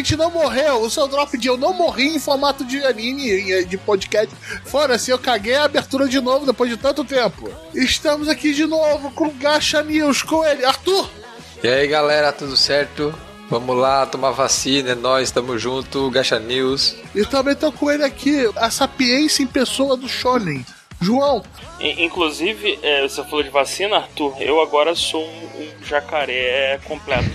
a gente não morreu. O seu drop de eu não morri em formato de anime, de podcast. Fora assim, eu caguei a abertura de novo depois de tanto tempo. Estamos aqui de novo com o Gacha News, com ele, Arthur. E aí galera, tudo certo? Vamos lá tomar vacina, é nós, estamos junto, Gacha News. E também tô com ele aqui, a sapiência em pessoa do Shonen. João. Inclusive, é, você falou de vacina, Arthur. Eu agora sou um, um jacaré completo.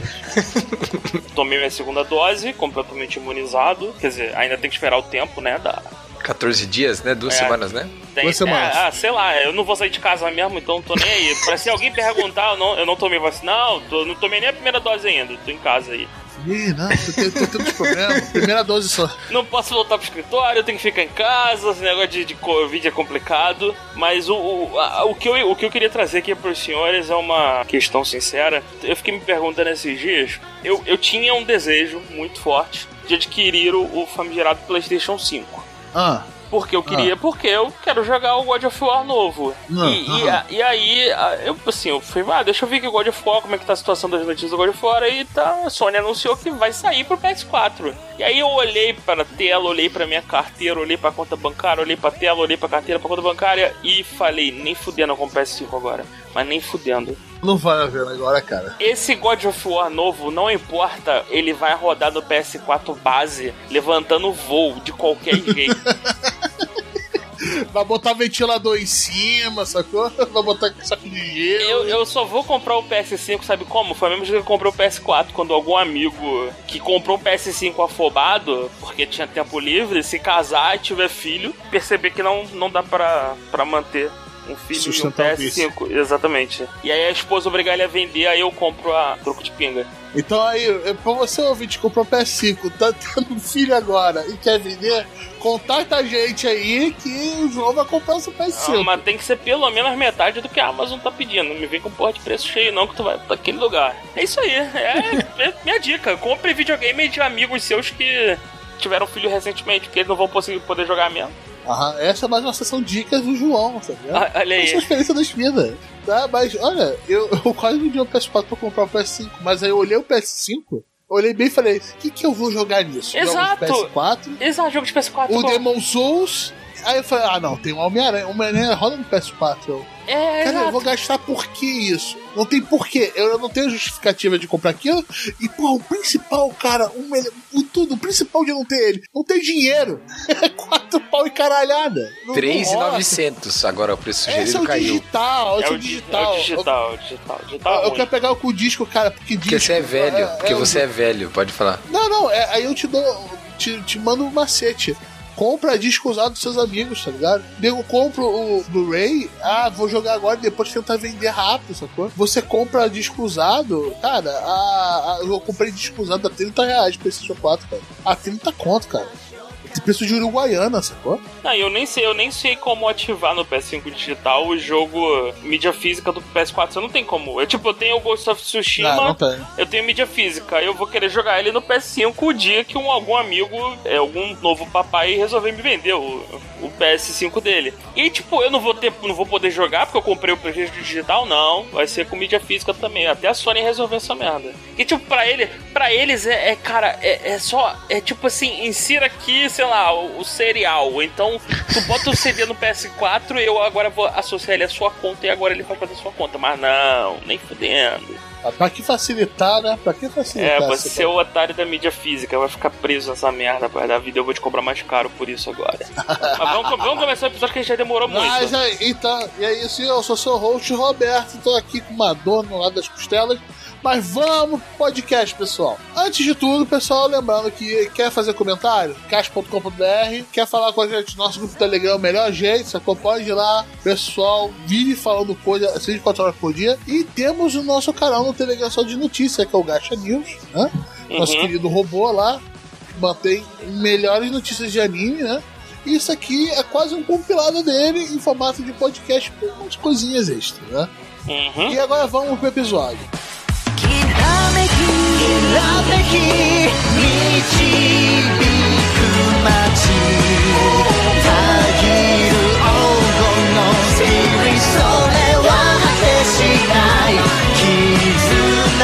Tomei minha segunda dose, completamente imunizado. Quer dizer, ainda tem que esperar o tempo, né? Da... 14 dias, né? Duas é, semanas, né? Tem, Duas semanas. É, ah, sei lá, eu não vou sair de casa mesmo, então tô nem aí. Pra se alguém perguntar, eu não, eu não tomei vacina. Não, tô, não tomei nem a primeira dose ainda, tô em casa aí. Ih, não, tô, tô, tendo problemas. Primeira dose só. Não posso voltar pro escritório, eu tenho que ficar em casa, esse negócio de, de Covid é complicado. Mas o, o, a, o, que eu, o que eu queria trazer aqui pros senhores é uma questão sincera. Eu fiquei me perguntando esses dias. Eu, eu tinha um desejo muito forte de adquirir o, o famigerado PlayStation 5. Ah. Porque eu queria, ah. porque eu quero jogar o God of War novo. Ah, e, e, e, aí, eu assim, eu falei, ah, deixa eu ver que o God of War, como é que tá a situação das notícias do God of War. E tá, a Sony anunciou que vai sair pro PS4. E aí eu olhei para a tela, olhei para minha carteira, olhei pra conta bancária, olhei pra tela, olhei pra carteira, pra conta bancária e falei, nem fudendo com o PS5 agora. Mas nem fudendo. Não vai haver agora, cara. Esse God of War novo, não importa, ele vai rodar no PS4 base, levantando voo de qualquer jeito. Vai botar ventilador em cima, sacou? Vai botar saco de gelo. Eu, eu só vou comprar o PS5, sabe como? Foi mesmo que eu comprei o PS4 quando algum amigo que comprou o PS5 afobado, porque tinha tempo livre, se casar e tiver filho, perceber que não, não dá pra, pra manter um filho Sustentar e um PS5. Exatamente. E aí a esposa obrigar ele a vender, aí eu compro a troco de pinga. Então aí, é pra você ouvinte comprou PS5, tá tendo um filho agora e quer vender, contata a gente aí que o João vai comprar o seu PS5. Ah, mas tem que ser pelo menos metade do que a Amazon tá pedindo. Não me vem com porra de preço cheio, não, que tu vai pra aquele lugar. É isso aí. É, é minha dica. Compre videogame de amigos seus que tiveram filho recentemente, porque eles não vão conseguir poder jogar mesmo. Aham, essa é mais uma sessão dicas do João, sabe? Ah, olha aí. Essa é a experiência das vidas. Tá, mas olha, eu, eu quase vendi o PS4 pra comprar o PS5, mas aí eu olhei o PS5 olhei bem e falei: o que, que eu vou jogar nisso? Exato! Jogo de PS4. Exato, jogo de PS4. O Demon Souls. Aí eu falei: ah, não, tem um Homem-Aranha. Homem-Aranha roda no PS4. Eu, é, Cara, exato. eu vou gastar por que isso? Não tem porquê. Eu não tenho justificativa de comprar aquilo. E, pô, o principal, cara, um, o tudo, o principal de não ter ele, não tem dinheiro. É quatro pau e caralhada. 3,900 agora o preço sugerido Esse é o caiu. digital, É é o digital. É o digital, eu, digital, digital. eu, é eu ruim. quero pegar o com o disco, cara, porque disco. Porque você é velho, é- porque é você um- é velho, pode falar. Não, não, é- aí eu te dou. Te, te mando um macete. Compra disco usado dos seus amigos, tá ligado? Eu compro o Blu-ray, ah, vou jogar agora e depois tentar vender rápido, sacou? Você compra disco usado, cara, a, a- eu comprei disco usado a 30 reais esse 4, cara. A 30 conto, cara. Preço de Uruguaiana, sacou? Não, eu nem sei, eu nem sei como ativar no PS5 digital o jogo mídia física do PS4. Você não tem como. Eu, tipo, eu tenho o Ghost of Tsushima, Não, não tem. eu tenho mídia física. Eu vou querer jogar ele no PS5 o dia que um, algum amigo, é, algum novo papai resolver me vender o, o PS5 dele. E, tipo, eu não vou ter, não vou poder jogar porque eu comprei o PlayStation digital, não. Vai ser com mídia física também. Até a Sony resolveu essa merda. E, tipo, pra ele, para eles é, é, cara, é, é só, é tipo assim, insira aqui, sei lá, o, o serial. Então, tu bota o CD no PS4 eu agora vou associar ele à sua conta e agora ele faz fazer sua conta. Mas não, nem fudendo. Ah, Pra que facilitar, né? Pra que facilitar? É, você é o otário da mídia física, vai ficar preso nessa merda da vida. Eu vou te cobrar mais caro por isso agora. Mas vamos, vamos começar o episódio que a gente já demorou muito. Mas aí, então, e é isso, eu sou seu host Roberto, tô aqui com uma dor no lado das costelas. Mas vamos pro podcast, pessoal. Antes de tudo, pessoal, lembrando que quer fazer comentário, caixa.com.br, quer falar com a gente, nosso grupo Telegram é o melhor jeito, sacou? Pode ir lá, pessoal, vive falando coisa 24 horas por dia. E temos o nosso canal no Telegram só de notícia, que é o Gacha News, né? Nosso Uhum. querido robô lá, que mantém melhores notícias de anime, né? Isso aqui é quase um compilado dele em formato de podcast com umas coisinhas extras, né? Uhum. E agora vamos pro episódio. きらめききらめき導く街たぎる黄金のスピリッツそれは果てしない絆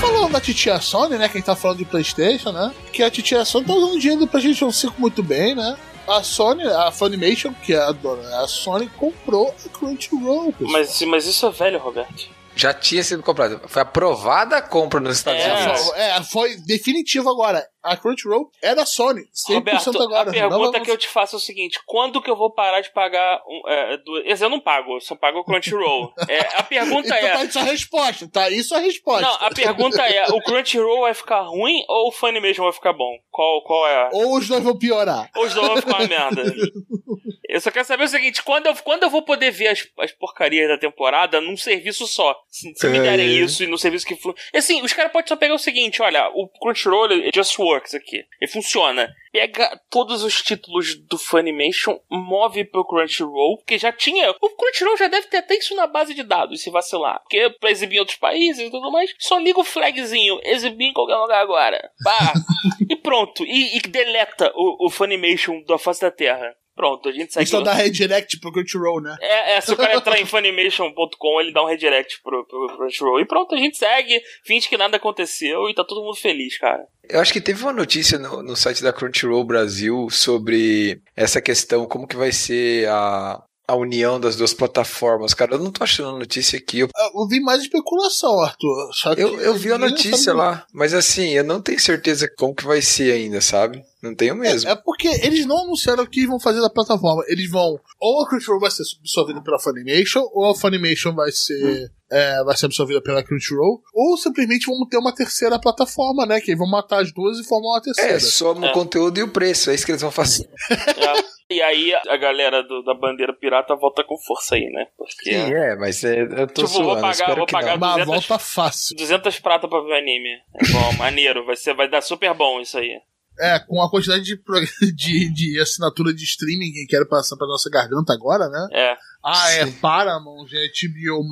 Falando da titia Sony, né? Quem tá falando de PlayStation, né? Que a titia Sony tá usando o dinheiro do PlayStation 5 muito bem, né? A Sony, a Funimation, que é a dona, a Sony comprou a Crunchyroll. pessoal. Mas, mas isso é velho, Roberto. Já tinha sido comprado. Foi aprovada a compra nos Estados É, Unidos. É, foi definitivo agora. A Crunchyroll é da Sony. 100% Roberto, agora. a pergunta Não, que eu te faço é o seguinte: quando que eu vou parar de pagar. Um, é, do... Eu não pago, eu só pago o Crunchyroll. É, a pergunta Então tá é. isso a resposta, tá? Isso é a resposta. Não, a pergunta é: o Crunchyroll vai ficar ruim ou o Funimation vai ficar bom? Qual, qual é? Ou os dois vão piorar. Ou os dois vão ficar uma merda? Eu só quero saber o seguinte: quando eu, quando eu vou poder ver as, as porcarias da temporada num serviço só? Se, se me É. derem isso e no serviço que. Flu... Assim, os caras podem só pegar o seguinte: olha, o Crunchyroll just works aqui. Ele funciona. Pega todos os títulos do Funimation, move pro Crunchyroll, porque já tinha. O Crunchyroll já deve ter até isso na base de dados, se vacilar. Porque pra exibir em outros países e tudo mais, só liga o flagzinho, exibir em qualquer lugar agora. Pá! e pronto. E, e deleta o, o Funimation da face da Terra. Pronto, a gente segue. Isso dá redirect pro Crunchyroll, né? É, é, se o cara entrar em funimation.com, ele dá um redirect pro, pro, pro Crunchyroll. E pronto, a gente segue, finge que nada aconteceu e tá todo mundo feliz, cara. Eu acho que teve uma notícia no, no site da Crunchyroll Brasil sobre essa questão, como que vai ser a, a união das duas plataformas. Cara, eu não tô achando a notícia aqui. Eu, Eu vi mais especulação, Arthur. Só que eu, eu vi a notícia lá, mas assim, eu não tenho certeza como que vai ser ainda, sabe? Não tenho mesmo. É porque eles não anunciaram o que vão fazer da plataforma. Eles vão. Ou a Crunchyroll vai ser absorvida pela Funimation, ou a Funimation vai ser. é, vai ser absorvida pela Crunchyroll, ou simplesmente vamos ter uma terceira plataforma, né? Que aí vão matar as duas e formar uma terceira. É, soma É. o conteúdo e o preço, é isso que eles vão fazer. É. E aí a galera do- da bandeira pirata volta com força aí, né? Porque. Sim, é, mas é, eu tô Tipo, vou zoando, pagar- espero vou que pagar- não. Uma 200 volta fácil. 200 prata pra ver anime. É bom, maneiro. Vai, ser, vai dar super bom isso aí. É, com a quantidade de, de, de assinatura de streaming que quero passar pra nossa garganta agora, né? É. Ah, é Paramount, é HBO,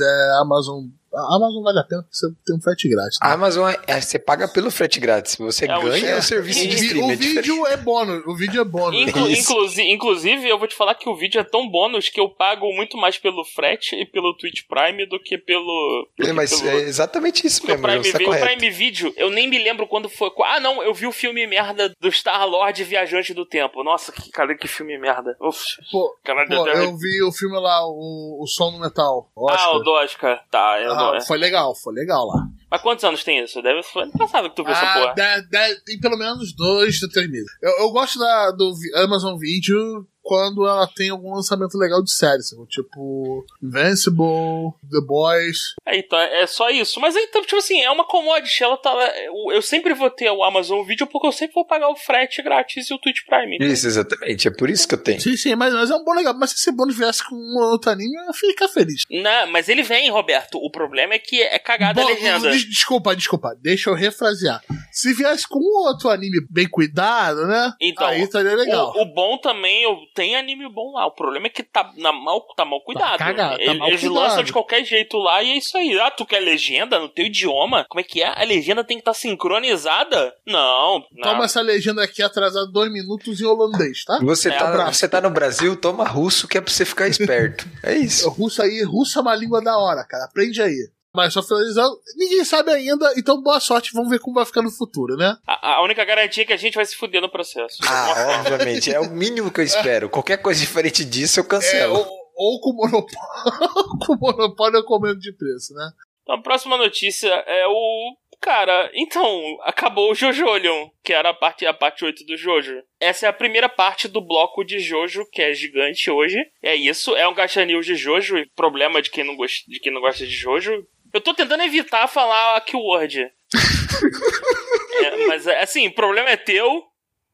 é Amazon. A Amazon vale a pena porque você tem um frete grátis. né? A Amazon, é- é, você paga pelo frete grátis. Você É, o- ganha é, o serviço e- de o, streaming. o é diferente. vídeo é bônus, o vídeo é bônus. Inclu- inclusi- inclusive, eu vou te falar que o vídeo é tão bônus que eu pago muito mais pelo frete e pelo Twitch Prime do que pelo. do É, que mas pelo- é exatamente isso o mesmo, Prime, tá o. Prime Video, eu nem me lembro quando foi. Ah, não, eu vi o filme merda do Star Lord Viajante do Tempo. Nossa, que, cara, que filme merda. Uf, Pô, caralho, pô, eu vi o filme lá, o, o Som do Metal. Oscar. Ah, o do Oscar. Tá, eu Ah, não- foi legal, foi legal lá. Mas quantos anos tem isso? Deve ser ano passado que tu viu essa Ah, porra. de- de- tem pelo menos dois ou três meses. Eu, eu gosto da, do Amazon Video quando ela tem algum lançamento legal de série, sabe? tipo Invincible, The Boys. É, então, é só isso. Mas aí, então, tipo assim, é uma commodity. Ela tá. Eu, eu sempre vou ter o Amazon Video porque eu sempre vou pagar o frete grátis e o Twitch Prime. Isso, exatamente. É por isso que eu tenho. Sim, sim, mas, mas é um bom legal. Mas se esse bônus viesse com um outro anime, eu ia ficar feliz. Não, mas ele vem, Roberto. O problema é que é cagada a Bom, legenda. des- Desculpa, desculpa. Deixa eu refrasear. Se viesse com um outro anime bem cuidado, né? Então, aí estaria legal. O, o bom também, eu tem anime bom lá. O problema é que tá, na mal, tá mal cuidado. cagado, tá Ele- mal Eles cuidado. lançam de qualquer jeito lá e é isso aí. Ah, tu quer legenda no teu idioma? Como é que é? A legenda tem que estar sincronizada? Não, não. Toma essa legenda aqui atrasada dois minutos em holandês, tá? Você, É, tá, você tá no Brasil, toma russo que é pra você ficar esperto. É isso. Russo aí, russo é uma língua da hora, cara. Aprende aí. Mas só finalizando, ninguém sabe ainda, então boa sorte, vamos ver como vai ficar no futuro, né? A, a única garantia é que a gente vai se fuder no processo. Ah, obviamente. É o mínimo que eu espero. Qualquer coisa diferente disso eu É, cancelo. ou, ou com monopólio, com monopólio ou com aumento de preço, né? Então, a próxima notícia é o. Cara, então, acabou o Jojolion, que era a parte, a parte 8 do Jojo. Essa é a primeira parte do bloco de Jojo, que é gigante hoje. É isso, é um gacha news de Jojo, e problema de quem não gosta de, quem não gosta de Jojo. Eu tô tentando evitar falar a keyword. É, mas, é, assim, o problema é teu.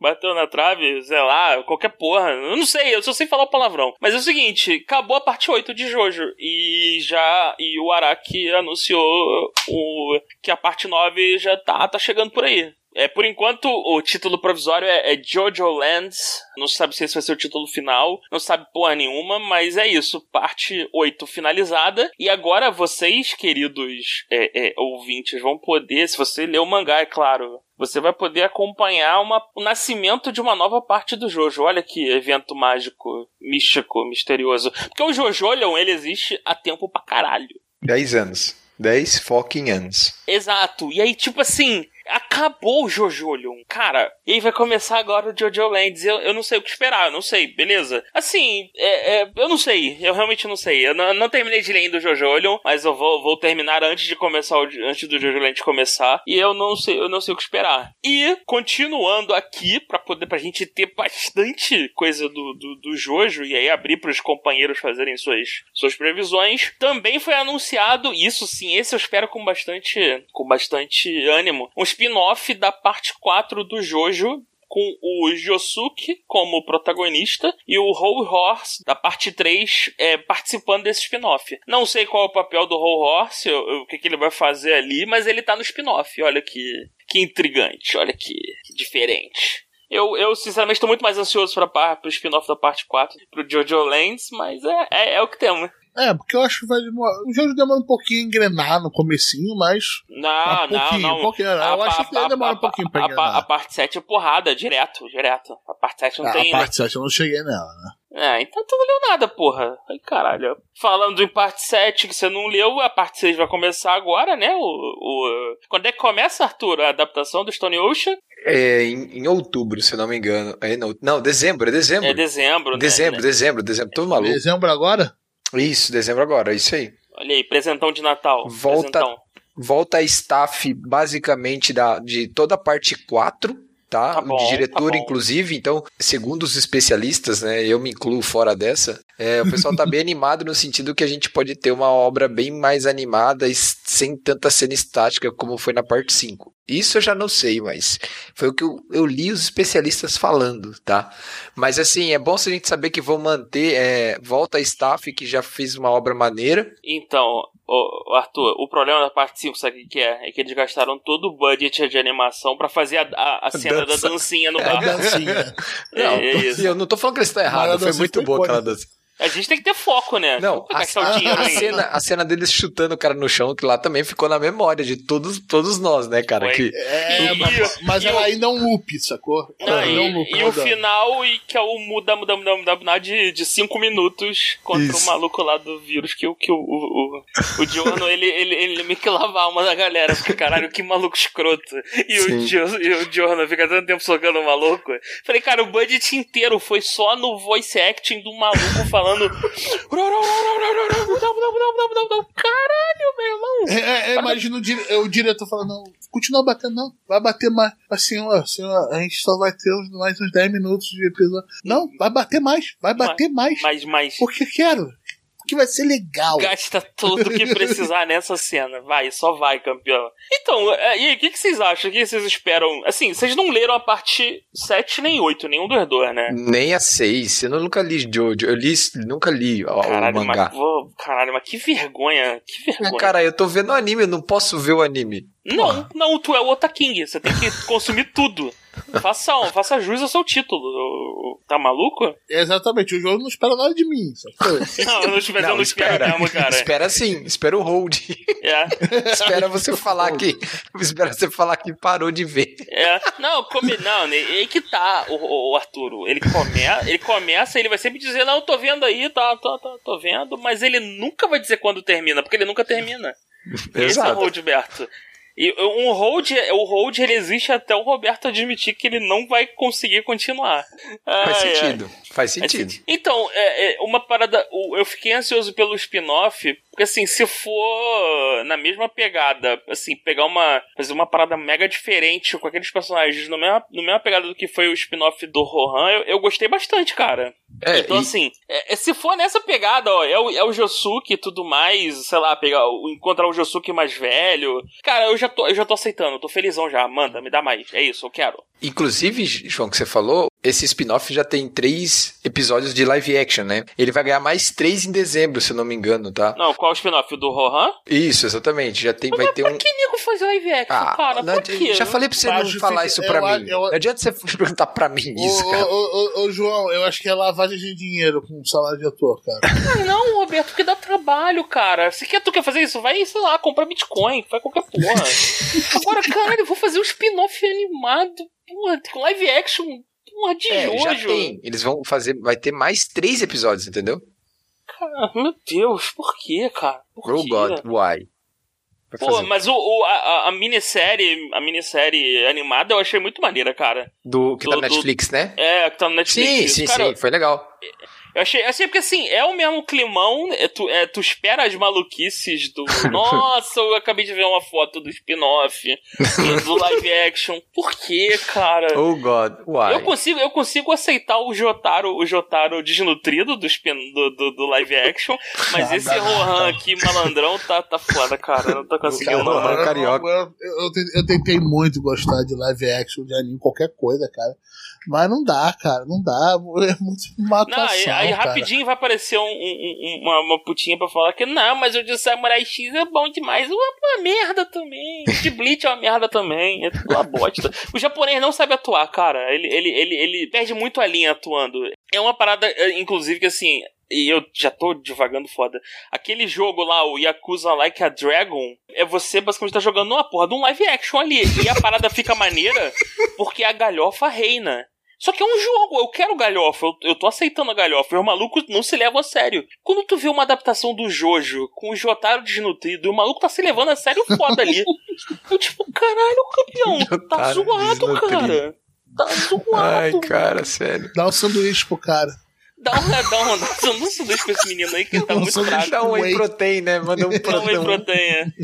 Bateu na trave, sei lá, qualquer porra. Eu não sei, eu só sei falar o palavrão. Mas é o seguinte, acabou a parte 8 de Jojo. E já. E o Araki anunciou o, que a parte 9 já tá, tá chegando por aí. É, por enquanto, o título provisório é, é Jojo Lands. Não sabe se esse vai ser o título final. Não sabe porra nenhuma, mas é isso. Parte 8 finalizada. E agora vocês, queridos é, é, ouvintes, vão poder, se você ler o mangá, é claro, você vai poder acompanhar uma- o nascimento de uma nova parte do Jojo. Olha que evento mágico, místico, misterioso. Porque o Jojolion, ele existe há tempo pra caralho. 10 anos. 10 fucking anos. Exato. E aí, tipo assim, acabou o Jojo Leon. Cara, e aí vai começar agora o Jojo Lands. Eu, eu não sei o que esperar, eu não sei, beleza? Assim, é, é, eu não sei, eu realmente não sei. Eu não, não terminei de ler ainda o Jojo Leon, mas eu vou, vou terminar antes de começar, o, antes do Jojo Land começar. E eu não sei, eu não sei o que esperar. E, continuando aqui, pra poder, pra gente ter bastante coisa do, do, do Jojo, e aí abrir pros companheiros fazerem suas, suas previsões, também foi anunciado, isso sim, esse eu espero com bastante, com bastante ânimo, um spin-off da parte 4 do Jojo, com o Josuke como protagonista e o Whole Horse da parte 3 é, participando desse spin-off. Não sei qual é o papel do Whole Horse, o, o que, que, ele vai fazer ali, mas ele tá no spin-off. Olha que, que intrigante, olha que, que diferente. Eu, eu, sinceramente, estou muito mais ansioso para o spin-off da parte 4, pro Jojo Lands, mas é, é, é o que temos. É, porque eu acho que vai demorar. O jogo demora um pouquinho a engrenar no comecinho, mas. Não, um não, não. Um pouquinho. Eu A- acho a- que vai demorar a- um pouquinho pra engrenar. a, a parte 7 é porrada, direto, direto. A parte 7 não Ah, tem. a parte 7 eu não cheguei nela, né? É, então tu não leu nada, porra. Ai, caralho. Falando em parte 7 que você não leu, a parte 6 vai começar agora, né? O, o... Quando é que começa, Arthur, a adaptação do Stone Ocean? É, em, em outubro, se eu não me engano. É, não, não, dezembro, é dezembro. É dezembro, né? dezembro, dezembro, dezembro. Tô maluco. Dezembro agora? Isso, dezembro agora, isso aí. Olha aí, presentão de Natal. Volta- Presentão. Volta a staff, basicamente, da, de toda a parte 4, tá? Tá bom, de diretor, tá inclusive. Então, segundo os especialistas, né? Eu me incluo fora dessa. é, o pessoal tá bem animado no sentido que a gente pode ter uma obra bem mais animada e sem tanta cena estática como foi na parte 5. Isso eu já não sei, mas foi o que eu, eu li os especialistas falando, tá? Mas assim, é bom se a gente saber que vão manter, é, volta a staff que já fez uma obra maneira. Então, ô, Arthur, o problema da parte 5, sabe o que é? É que eles gastaram todo o budget de animação pra fazer a, a, a cena Dança. da dancinha no A bar. dancinha. É, Não, é isso. eu não tô falando que eles estão errados, foi muito foi boa aquela dança. A gente tem que ter foco, né? Não, a, a- a aí. cena, a cena deles chutando o cara no chão, que lá também ficou na memória de todos, todos nós, né, cara? Foi. Que, É, E- mas, mas e ela o- ainda é um loop, sacou? Não, Ela e, é um loop, e o final, e que é o muda, muda, muda, muda, muda de 5 cinco minutos contra Isso. o maluco lá do vírus, que, o- que o, o, o, o ele, ele, ele meio que lava a alma da galera, porque caralho, que maluco escroto. E o, Sim. E o Giorno fica tanto tempo socando o maluco. Falei, cara, o budget inteiro foi só no voice acting do maluco falando. Caralho, meu irmão. É, é, é, imagina o, dire- o diretor falando, não, continua batendo, não, vai bater mais. Assim, ó, senhor, a gente só vai ter mais uns 10 minutos de episódio. Não, vai bater mais, vai bater mais. Mas, mas Porque quero. Porque vai ser legal. gasta tudo que precisar nessa cena. Vai, só vai, campeão. Então, é, e aí, o que, que vocês acham? O que vocês esperam? Assim, vocês não leram a parte 7 nem 8, nenhum dos dois, né? nem a 6. Eu nunca li Jojo. Eu li, nunca li ó, o Caralho, mangá. mas, pô, caralho, mas que vergonha. Que vergonha. Cara, eu tô vendo anime, eu não posso ver o anime. Não, não, tu é o Otaking. Você tem que consumir tudo. Faça, faça jus ao seu título. Tá maluco? Exatamente, o jogo não espera nada de mim? Não, eu não espero, eu não espero mesmo, cara. espera sim, espera o hold. É. espera você falar que. Espera você falar que parou de ver. É, não, come, não, né, aí que tá o, o Arturo. Ele, come, ele começa, ele vai sempre dizer, não, tô vendo aí, tá, tá, tá, tô vendo, mas ele nunca vai dizer quando termina, porque ele nunca termina. Esse é o Exato. Roldberto. E um hold, o hold ele existe até o Roberto admitir que ele não vai conseguir continuar. Faz Ai, ai. sentido. Faz Faz sentido. Então, é, é, uma parada. Eu fiquei ansioso pelo spin-off, porque assim, se for na mesma pegada, assim, pegar uma. fazer uma parada mega diferente com aqueles personagens no mesma, no mesma pegada do que foi o spin-off do Rohan, eu, eu gostei bastante, cara. É, Então, e- assim, é- é- se for nessa pegada, ó, é o, é o Josuke e tudo mais, sei lá, pegar, encontrar o Josuke mais velho. Cara, eu já tô, eu já tô aceitando, tô felizão já. Manda, me dá mais. É isso, eu quero. Inclusive, João, que você falou, esse spin-off já tem três episódios de live action, né? Ele vai ganhar mais três em dezembro, se eu não me engano, tá? Não, qual o spin-off? O do Rohan? Isso, exatamente. Já tem, vai Mas ter um. que nego faz live action, Ah, cara? não quê? já falei pra você não falar isso eu pra mim. eu- Não adianta você perguntar pra mim isso, Ô, cara. ô, ô, ô, João, eu acho que é lavagem de dinheiro com salário de ator, cara. Ah, não, Roberto, porque dá trabalho, cara. Se quer, tu quer fazer isso? Vai, sei lá, comprar Bitcoin, faz qualquer porra. Agora, caralho, eu vou fazer um spin-off animado, porra, com live action, porra, de É, já Jojo. tem. Eles vão fazer. Vai ter mais três episódios, entendeu? Cara, meu Deus, por quê, cara? Por Oh? God, why? Vai Pô, fazer. mas o, o- a, a- minissérie, a minissérie animada eu achei muito maneira, cara. Do que tá do- no do- Netflix, né? É, que tá no Netflix. Sim, sim, cara, sim, foi legal. Eu achei, assim, porque assim, é o mesmo climão, é, tu, é, tu espera as maluquices do. Nossa, eu acabei de ver uma foto do spin-off, do live action. Por quê, cara? Oh God, why? Eu consigo, eu consigo aceitar o Jotaro, o Jotaro desnutrido do, spin, do, do, do live action, mas Ah, esse não, Rohan aqui, malandrão, tá, tá foda, cara. Eu não tô conseguindo, Cara, não. Rohan eu, carioca. eu, eu, eu tentei muito gostar de live action, de anime, qualquer coisa, cara. Mas não dá, cara, não dá. É muito uma Não, aí, atuação, aí rapidinho vai aparecer um- um- um- uma, uma putinha pra falar que não, mas o de Samurai X é bom demais. É uma merda também. O de Bleach é uma merda também. É tudo uma bosta. O japonês não sabe atuar, cara. Ele, ele, ele, ele perde muito a linha atuando. É uma parada, é, inclusive, que assim. E eu já tô devagando foda. Aquele jogo lá, o Yakuza Like a Dragon, é você basicamente tá jogando uma porra de um live action ali. E a parada fica maneira porque a galhofa reina. Só que é um jogo, eu quero galhofa, eu, eu tô aceitando a galhofa, e os malucos não se levam a sério. Quando tu vê uma adaptação do Jojo com o Jotaro desnutrido e o maluco tá se levando a sério foda ali. eu tipo, caralho, campeão, tá zoado, desnutrido. cara. Tá zoado. Ai, cara, sério. Dá um sanduíche pro cara. Dá uma, dá uma, dá um sanduíche pra esse menino aí que ele tá Um muito fraco. Dá um whey Whey. protein, né? Manda um Dá uma protein. proteína.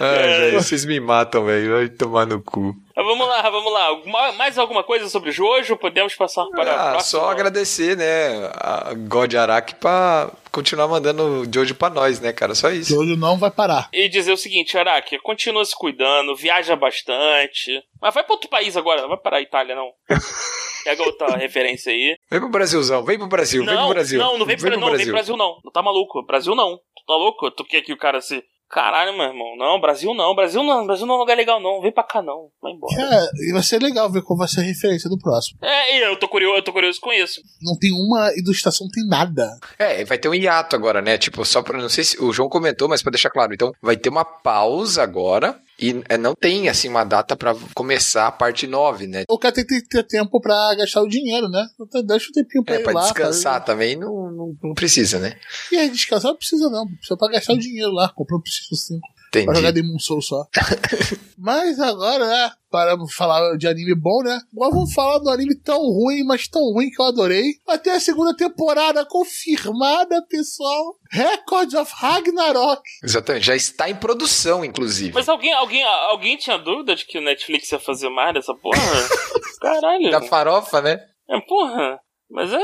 Ai, É. velho, vocês me matam, velho. Vai tomar no cu. Vamos lá, vamos lá. Ma- Mais alguma coisa sobre o Jojo? Podemos passar para a Ah, próxima? só agradecer, né, a God Araki pra continuar mandando o Jojo pra nós, né, cara? Só isso. Jojo não vai parar. E dizer o seguinte, Araki, continua se cuidando, viaja bastante. Mas vai pra outro país agora, não vai para a Itália, não. Pega outra referência aí. Vem pro Brasilzão, vem pro Brasil, vem não, pro Brasil. não, não vem, pra, não, vem pro Brasil não. Não tá maluco. Brasil não. Tu tá louco? Tu quer que o cara se... Caralho, meu irmão. Não, Brasil não. Brasil não. Brasil não é um lugar legal, não. Vem pra cá, não. Vai embora. É, e vai ser legal ver qual vai ser a referência do próximo. É, e eu tô curioso, eu tô curioso com isso. Não tem uma ilustração, não tem nada. É, vai ter um hiato agora, né? Tipo, só pra. Não sei se o João comentou, mas pra deixar claro. Então, vai ter uma pausa agora. E é, não tem, assim, uma data pra começar a parte 9, né? O cara tem que ter tempo pra gastar o dinheiro, né? Então Deixa o tempinho pra É, ir pra lá. descansar fazer- também não, não, não precisa, né? E aí, descansar não precisa não. Precisa pra gastar o dinheiro lá. Comprou um PlayStation 5. Pra jogar Entendi. Demon Soul só. mas agora, né? Para falar de anime bom, né? Agora vamos falar do anime tão ruim, mas tão ruim que eu adorei. Até a segunda temporada confirmada, pessoal. Records of Ragnarok. Exatamente. Já está em produção, inclusive. Mas alguém, alguém, alguém tinha dúvida de que o Netflix ia fazer mais dessa porra? Caralho. Da farofa, né? É, porra. Mas é, é,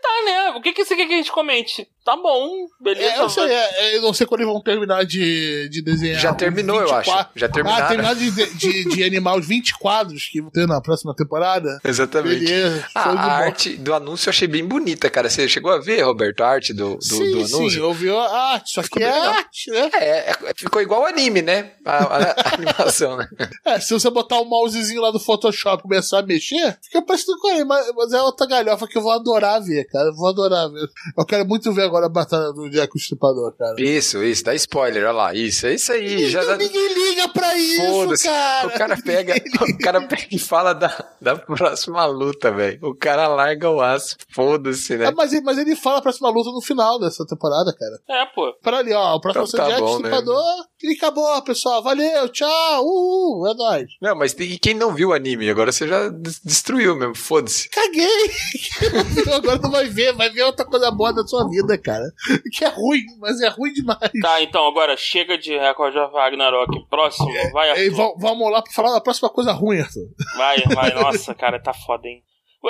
tá, né? O que, que você quer que a gente comente? Tá bom, beleza. É, eu, sei, é, eu não sei quando eles vão terminar de, de desenhar. Já terminou, eu 20 acho. Já terminaram. Ah, terminar de, de, de animar os 20 quadros que vão ter na próxima temporada. Exatamente. Beleza. Ah, a bola. arte do anúncio eu achei bem bonita, cara. Você chegou a ver, Roberto, a arte do, do, sim, do sim, anúncio? ouviu a arte. Aqui Ficou é bem legal. arte, né? É, é, ficou igual o anime, né? A, a- a animação, né? É, se você botar o mousezinho lá do Photoshop e começar a mexer, fica parecido com ele, mas, mas é outra galhofa que eu vou adorar ver, cara. Eu vou adorar ver. Eu quero muito ver agora a batalha do Jack o Estripador, cara. Isso, isso, dá spoiler, olha lá. Isso, é isso aí. Já Então dá... ninguém liga pra isso, cara. O cara pega, o cara pega e fala da, da próxima luta, velho. O cara larga o aço, foda-se, né? Ah, mas, ele- mas ele fala a próxima luta no final dessa temporada, cara. É, pô. Para ali, ó. O próximo Então é tá Jack bom, né? Estripador. E acabou, pessoal. Valeu, tchau. Uhul, é nóis. Não, mas tem- e quem não viu o anime? Agora você já des- destruiu mesmo, foda-se. Caguei! Agora não vai ver, vai ver outra coisa boa da sua vida, cara. Que é ruim, mas é ruim demais. Tá, então agora chega de Record of Ragnarok. Próximo, vai, Ei, Arthur. vam- vamos lá pra falar da próxima coisa ruim, Arthur. Vai, vai. Nossa, cara, tá foda, hein?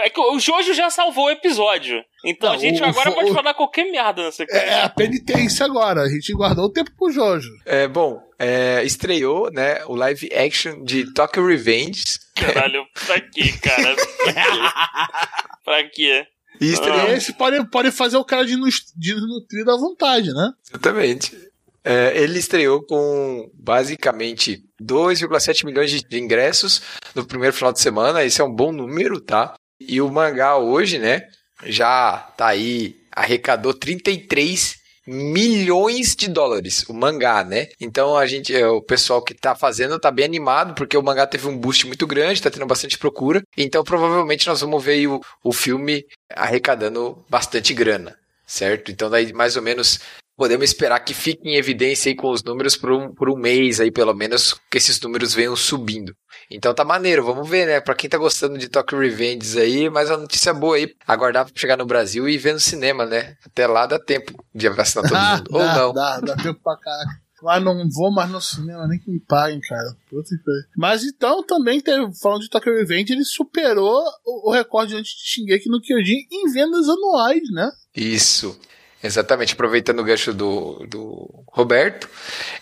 É que o Jojo já salvou o episódio. Então Não, a gente o- agora o- pode o- falar qualquer merda nessa coisa. É a penitência agora. A gente guardou o tempo pro Jojo. É, bom, é, estreou, né, o live action de Tokyo Revenge. Caralho, pra quê, cara? Pra quê? Pra quê? E Ah. Esse pode, pode fazer o cara de desnutrido à vontade, né? exatamente. É, ele estreou com basicamente 2,7 milhões de, de ingressos no primeiro final de semana. Esse é um bom número, tá? E o mangá hoje, né, já tá aí, arrecadou 33 milhões de dólares, o mangá, né? Então a gente, é, o pessoal que tá fazendo tá bem animado, porque o mangá teve um boost muito grande, tá tendo bastante procura. Então provavelmente nós vamos ver o, o filme arrecadando bastante grana, certo? Então daí mais ou menos podemos esperar que fique em evidência aí com os números por um, por um mês aí, pelo menos, que esses números venham subindo. Então tá maneiro, vamos ver, né? Pra quem tá gostando de Tokyo Revenge aí, mas a notícia boa aí, aguardar pra chegar no Brasil e ver no cinema, né? Até lá dá tempo de vacinar todo mundo. Ou dá, não. Dá, dá tempo pra caraca. Mas não vou mais no cinema, nem que me paguem, cara. Puta que. Mas então também, teve, falando de Tokyo Revenge, ele superou o, o recorde antes de Shingeki no Kyojin em vendas anuais, né? Isso. Exatamente, aproveitando o gancho do, do Roberto,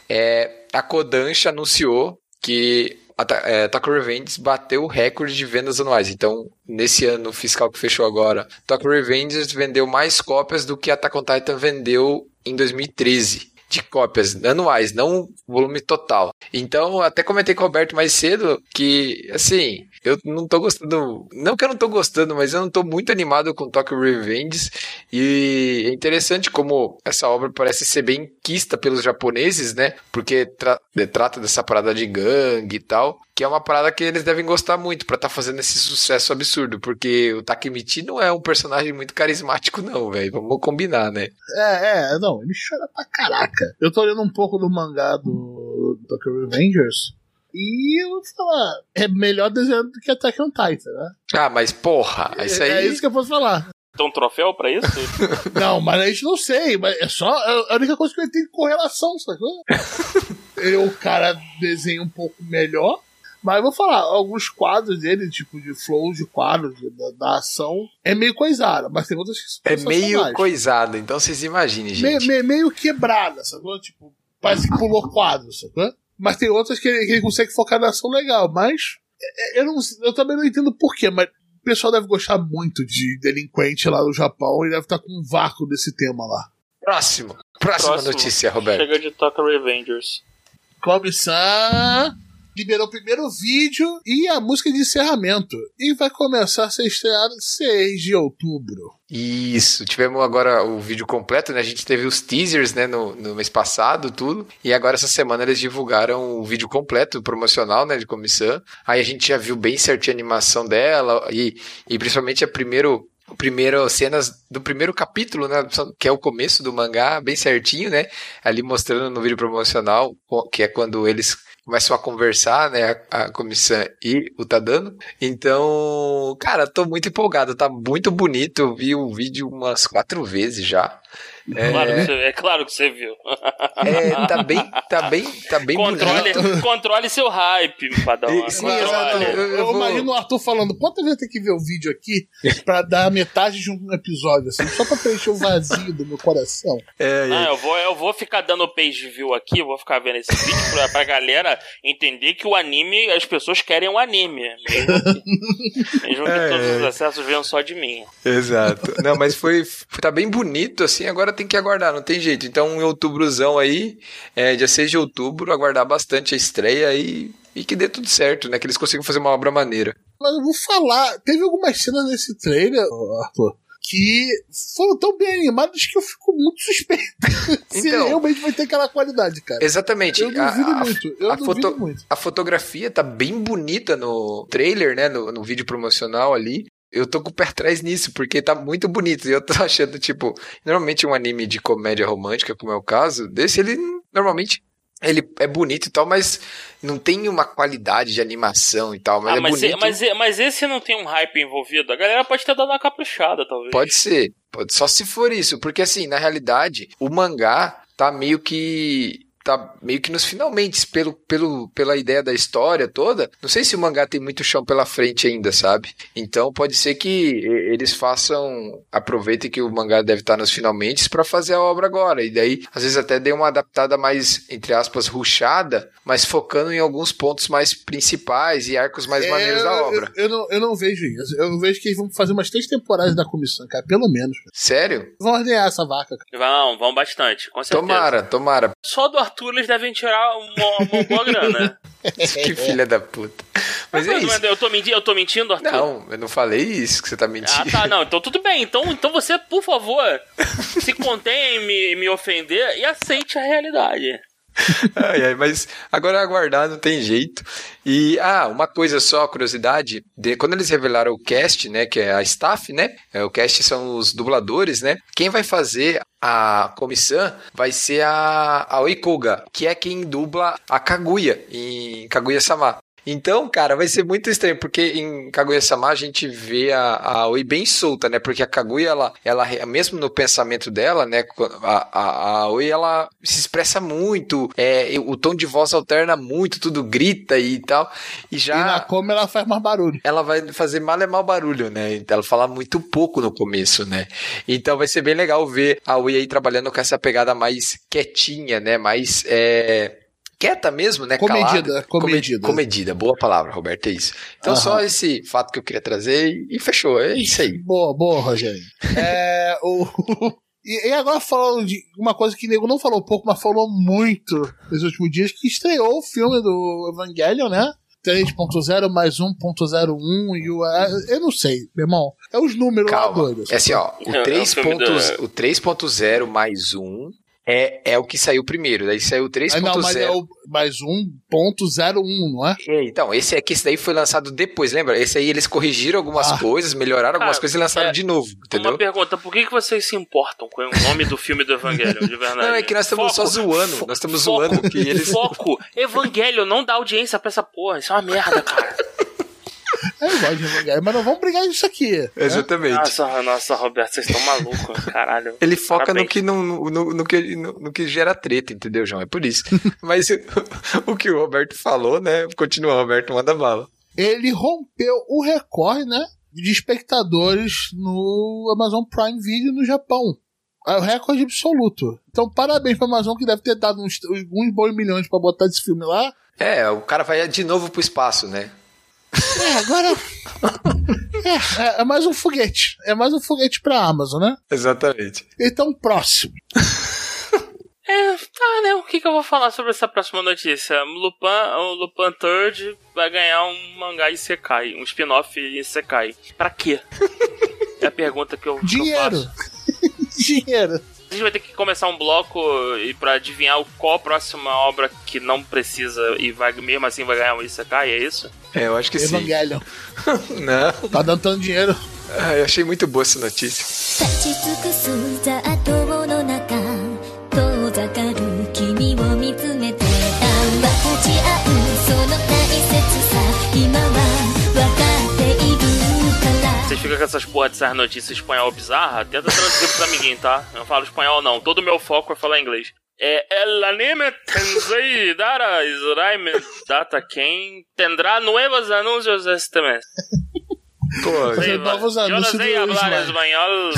é, a Kodansha anunciou que é, Tokyo Revenge bateu o recorde de vendas anuais. Então, nesse ano fiscal que fechou agora, Tokyo Revenge vendeu mais cópias do que Attack on Titan vendeu em 2013. De cópias anuais, não volume total. Então, até comentei com o Roberto mais cedo que, assim, eu não tô gostando. Não que eu não tô gostando, mas eu não tô muito animado com Tokyo Revenge. E é interessante como essa obra parece ser bem quista pelos japoneses, né? Porque tra trata dessa parada de gangue e tal. Que é uma parada que eles devem gostar muito pra estar fazendo esse sucesso absurdo. Porque o Takemichi não é um personagem muito carismático, não, velho. Vamos combinar, né? É, é, não, ele chora pra caraca. Eu tô olhando um pouco do mangá do Tokyo Revengers. E eu vou falar, é melhor desenhado do que Attack on Titan, né? Ah, mas porra, isso aí. É, é isso que eu posso falar. Tem um troféu pra isso? Não, mas a gente não sei, mas é só é a única coisa que ele tem correlação, sacou? o cara desenha um pouco melhor, mas eu vou falar, alguns quadros dele, tipo de flow de quadros de- da, da ação, é meio coisada, mas tem outras que são É meio coisado, então vocês imaginem, meio, gente. meio, meio quebrada, sacou? Tipo, parece que pulou quadro, sacou? Mas tem outras que ele, que ele consegue focar na ação legal, mas é, é, eu, não, eu também não entendo porquê, mas o pessoal deve gostar muito de delinquente lá no Japão e deve estar com um vácuo desse tema lá. Próximo. Próxima Próximo. notícia, Roberto. Chega de Tokyo Revengers. Kobe-san liberou o primeiro vídeo e a música de encerramento. E vai começar a ser estreada 6 de outubro. Isso, tivemos agora o vídeo completo, né? A gente teve os teasers, né, no, no mês passado, tudo. E agora essa semana eles divulgaram o vídeo completo, promocional, né, de comissão. Aí a gente já viu bem certinho a animação dela e, e principalmente a primeiro o primeiro cenas do primeiro capítulo, né, que é o começo do mangá, bem certinho, né? Ali mostrando no vídeo promocional, que é quando eles começam a conversar, né, a, a comissão e o Tadano. Então, cara, tô muito empolgado, tá muito bonito. Eu vi o vídeo umas quatro vezes já. É, Claro que você- é claro que você viu. é, tá bem, tá bem, tá bem Controle, bonito. controle seu hype, Padawan. Sim, exato. Eu, vou- imagino o Arthur falando: quantas vezes tenho que ver o vídeo aqui pra dar metade de um episódio, assim, só pra preencher o vazio do meu coração? É, Ah, eu vou, eu vou ficar dando page view aqui, vou ficar vendo esse vídeo pra, pra galera entender que o anime, as pessoas querem um anime. Mesmo que, mesmo que É, todos é. os acessos venham só de mim. Exato. Não, mas foi, foi- tá bem bonito, assim, agora tem que aguardar, não tem jeito. Então, em outubrozão aí, é, dia 6 de outubro, aguardar bastante a estreia e, e que dê tudo certo, né? Que eles consigam fazer uma obra maneira. Mas eu vou falar: teve algumas cenas nesse trailer, Arthur. Que foram tão bem animadas que eu fico muito suspeito se Então. realmente vai ter aquela qualidade, cara. Exatamente. Eu duvido a- muito, eu a duvido muito. A fotografia tá bem bonita no trailer, né? No, no vídeo promocional ali. Eu tô com o pé atrás nisso, porque tá muito bonito. E eu tô achando, tipo, normalmente um anime de comédia romântica, como é o caso, desse ele normalmente ele é bonito e tal, mas não tem uma qualidade de animação e tal, mas ah, é mas, bonito. e- mas, e- mas esse não tem um hype envolvido. A galera pode ter dado uma caprichada, talvez. Pode ser, pode, só se for isso, porque assim, na realidade, o mangá tá meio que tá meio que nos finalmente, pelo, pelo, pela ideia da história toda. Não sei se o mangá tem muito chão pela frente ainda, sabe? Então pode ser que eles façam, aproveitem que o mangá deve estar nos finalmente para fazer a obra agora. E daí, às vezes até dê uma adaptada mais, entre aspas, ruchada, mas focando em alguns pontos mais principais e arcos mais É, maneiros da obra. Eu, eu não, eu não vejo isso. Eu vejo que eles vão fazer umas três temporadas da comissão, cara, pelo menos. Sério? Vão ordenhar essa vaca, cara. Vão, vão bastante, com certeza. Tomara, tomara. Só do Arthur eles devem tirar uma, uma boa grana. que filha da puta. Mas é Mas, isso. Eu tô, mentindo, eu tô mentindo, Arthur? Não, eu não falei isso que você tá Ah, mentindo. tá, não. Então tudo bem. Então, então você, por favor, se contenha em me, me ofender e aceite a realidade. ai, ai, mas agora aguardar, não tem jeito. E, ah, uma coisa só, curiosidade, de, quando eles revelaram o cast, né, que é a staff, né, é, o cast são os dubladores, né, quem vai fazer a comissão vai ser a, a Oikuga, que é quem dubla a Kaguya, em Kaguya-sama. Então, cara, vai ser muito estranho, porque em Kaguya-sama a gente vê a, a Oi bem solta, né? Porque a Kaguya, ela, ela mesmo no pensamento dela, né? A, a, a Oi, ela se expressa muito, é, o tom de voz alterna muito, tudo grita e tal. E já. E na como ela faz mais barulho. Ela vai fazer mal é mal barulho, né? Ela fala muito pouco no começo, né? Então vai ser bem legal ver a Oi aí trabalhando com essa pegada mais quietinha, né? Mais. É quieta mesmo, né? Comedida, Calada. comedida. Comedida, boa palavra, Roberto, é isso. Então Aham. só esse fato que eu queria trazer e, fechou, é isso aí. Boa, boa, Rogério. é, o... E, agora falando de uma coisa que o nego não falou pouco, mas falou muito nos últimos dias, que estreou o filme do Evangelion, né? 3.0 mais 1.01 e o. é, Eu não sei, meu irmão. É os números lá Calma. doidos. É assim, ó, o É, é o 3.0 filme da- o 3.0 mais 1 é, é o que saiu primeiro, daí saiu o Aí não, mas é 3.0. o mais 1.01, não é? É, Então, esse aqui, esse daí foi lançado depois, lembra? Esse aí eles corrigiram algumas Ah. coisas, melhoraram algumas Cara, coisas e lançaram é- de novo, entendeu? Uma pergunta, por que, que vocês se importam com o nome do filme do Evangelho, de verdade? Não, é que nós estamos só Foco, zoando. fo- Nós estamos foco, zoando que eles. Foco! Evangelho, não dá audiência pra essa porra, isso é uma merda, cara. É, eu gosto de Evangelion, mas não vamos brigar nisso aqui. né? Exatamente. Nossa, nossa, Roberto, vocês estão malucos, caralho. Ele foca no que, no, no, no que, no, no que gera treta, entendeu, João? É por isso. Mas o que o Roberto falou, né? Continua, Roberto, manda bala. Ele rompeu o recorde, né? De espectadores no Amazon Prime Video no Japão. É o recorde absoluto. Então, parabéns pra Amazon que deve ter dado uns, uns bons milhões pra botar esse filme lá. É, o cara vai de novo pro espaço, né? É, agora. é, é, é mais um foguete. É mais um foguete pra Amazon, né? Exatamente. Então, próximo. É, tá, né? O que, que eu vou falar sobre essa próxima notícia? Lupin, o Lupin Third vai ganhar um mangá Isekai, um spin-off Isekai. Pra quê? É a pergunta que eu, que eu Dinheiro. faço. Dinheiro. A gente vai ter que começar um bloco e pra adivinhar qual a próxima obra que não precisa e vai mesmo assim vai ganhar um Isekai, é isso? É, eu acho que sim. Evangelion. Não, Tá dando tanto dinheiro. ah, eu achei muito boa essa notícia. から Vocês ficam com essas porra dessas notícias espanhol bizarra? Tenta traduzir pros amiguinhos, tá? Eu não falo espanhol não, todo o meu foco é falar inglês. É, el anime Tensei Dara Israime Data Ken tendrá nuevos anuncios este mes. Pô, novos anúncios do espanhol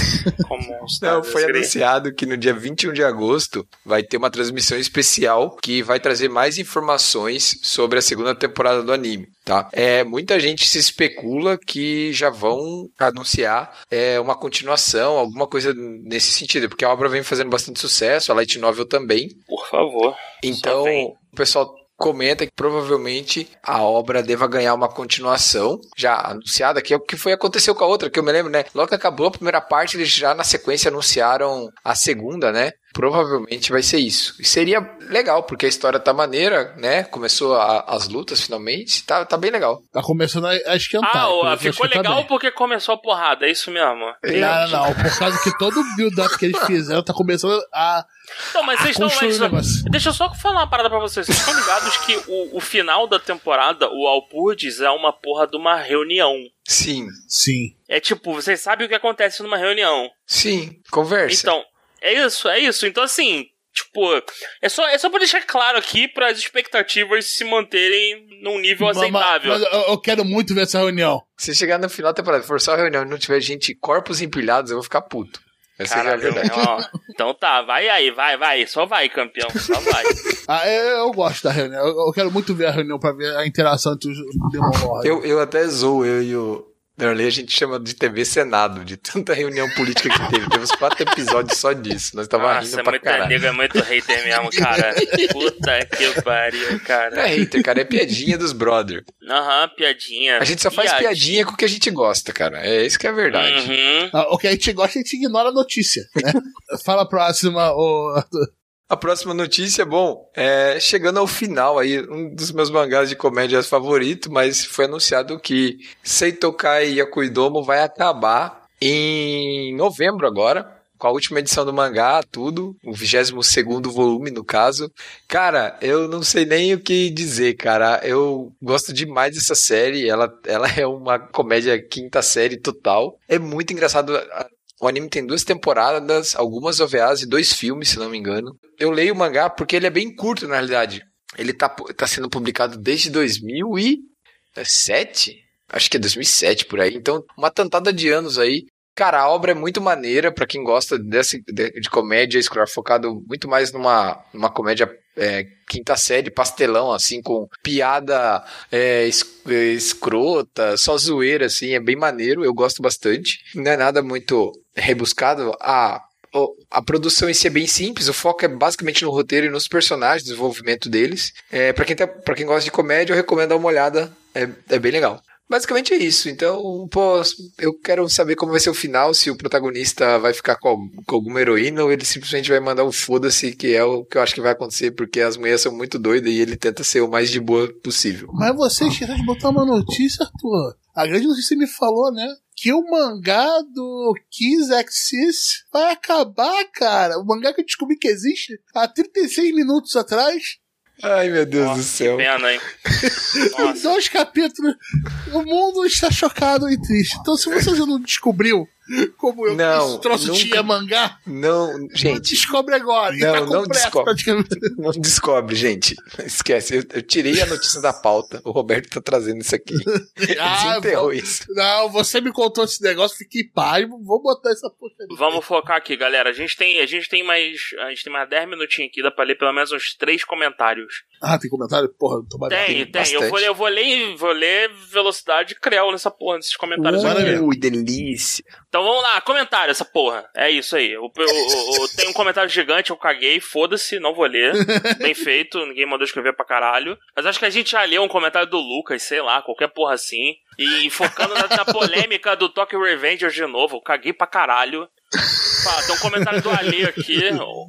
como Não, foi anunciado que no dia 21 de agosto vai ter uma transmissão especial que vai trazer mais informações sobre a segunda temporada do anime, tá? É, muita gente se especula que já vão anunciar é, uma continuação, alguma coisa nesse sentido, porque a obra vem fazendo bastante sucesso, a Light Novel também. Por favor. Então, o pessoal comenta que provavelmente a obra deva ganhar uma continuação já anunciada, que é o que foi aconteceu com a outra, que eu me lembro, né? Logo que acabou a primeira parte, eles já na sequência anunciaram a segunda, né? Provavelmente vai ser isso. E seria legal, porque a história tá maneira, né? Começou a- as lutas finalmente, tá, tá bem legal. Tá começando a, a esquentar. Ah, ó, ficou acho que tá legal bem. porque começou a porrada, é isso mesmo. Não, não, não. Por causa que todo o build-up que eles fizeram tá começando a. Não, mas vocês estão. mas-. Deixa eu só falar uma parada pra vocês. Vocês estão ligados que o, o final da temporada, o Alpurdes, é uma porra de uma reunião. Sim, Sim. É tipo, vocês sabem o que acontece numa reunião. sim, conversa. Então, é isso, é isso. Então, assim, tipo, é só, é só pra deixar claro aqui para as expectativas se manterem num nível Mas- aceitável. Mas, eu, eu quero muito ver essa reunião. Se chegar no final da temporada, for só reunião e não tiver gente, corpos empilhados, eu vou ficar puto. Essa é a Caralho, verdade. ó. Então tá, vai aí, vai, vai. Só vai, campeão. Só vai. Ah, eu, eu gosto da reunião. Eu, eu quero muito ver a reunião pra ver a interação entre os Demon Lords. Eu, eu até zoo, eu e o Darley, a gente chama de TV Senado, de tanta reunião política que teve. Teve uns quatro episódios só disso. Nós tava Nossa, rindo é pra muito caralho. nego, é muito hater mesmo, cara. Puta que pariu, Não é cara. hater, cara, é piadinha dos brother. Aham, piadinha. A gente só faz Piadinha. piadinha com o que a gente gosta, cara. É isso que é a verdade. Uhum. Ah, o que a gente gosta, a gente ignora a notícia. Né? Fala a próxima, ô. A próxima notícia, bom, é chegando ao final aí, um dos meus mangás de comédia favorito, mas foi anunciado que Seitokai Yakuidomo vai acabar em novembro agora, com a última edição do mangá, tudo, o 22 segundo volume, no caso. Cara, eu não sei nem o que dizer, cara. Eu gosto demais dessa série, ela, ela é uma comédia quinta série total. É muito engraçado. O anime tem duas temporadas, algumas OVAs e dois filmes, se não me engano. Eu leio o mangá porque ele é bem curto, na realidade. Ele tá, tá sendo publicado desde 2007? Acho que é 2007 por aí. Então, uma tantada de anos aí. Cara, a obra é muito maneira para quem gosta desse, de, de comédia escolar, focado muito mais numa, numa comédia é, quinta série, pastelão, assim, com piada é, é, escrota, só zoeira, assim, é bem maneiro, eu gosto bastante. Não é nada muito rebuscado. A, a produção em si é bem simples, o foco é basicamente no roteiro e nos personagens, desenvolvimento deles. É, para quem, tá, quem gosta de comédia, eu recomendo dar uma olhada, é, é bem legal. Basicamente é isso. Então, pô, eu quero saber como vai ser o final, se o protagonista vai ficar com, com alguma heroína ou ele simplesmente vai mandar um foda-se, que é o que eu acho que vai acontecer, porque as mulheres são muito doidas e ele tenta ser o mais de boa possível. Mas você esqueceu de botar uma notícia, Arthur. A grande notícia me falou, né? Que o mangá do Kiss Axis vai acabar, cara. O mangá que eu descobri que existe há 36 minutos atrás. Ai, meu Deus Nossa, do céu. Que pena, hein? Em Nossa. dois capítulos, o mundo está chocado e triste. Então, se você não descobriu como eu Não, esse troço nunca- tinha mangá, Não, gente, descobre agora. Não, tá não descobre. não descobre, gente. Esquece, eu, eu tirei a notícia da pauta. O Roberto tá trazendo isso aqui. Ele Ah, desenterrou vou- isso. Não, você me contou esse negócio, fiquei pai, vou botar essa porra ali. Vamos focar aqui, galera. A gente tem, a gente tem mais, a gente tem mais 10 minutinhos aqui, dá pra ler pelo menos uns três comentários. Ah, tem comentário? Porra, tô Tem, tem. Eu bastante. vou, ler- eu vou ler, vou ler velocidade creu nessa porra, nesses comentários aqui. Maravilha. Ui, delícia. Então vamos lá, comentário, essa porra. É isso aí. Eu, eu- eu- eu tenho um comentário gigante, eu caguei, foda-se, não vou ler. Bem feito, ninguém mandou escrever pra caralho. Mas acho que a gente já leu um comentário do Lucas, sei lá, qualquer porra assim. E focando na, na polêmica do Tokyo Revengers de novo, caguei pra caralho. Fala, tem um comentário do Ale aqui.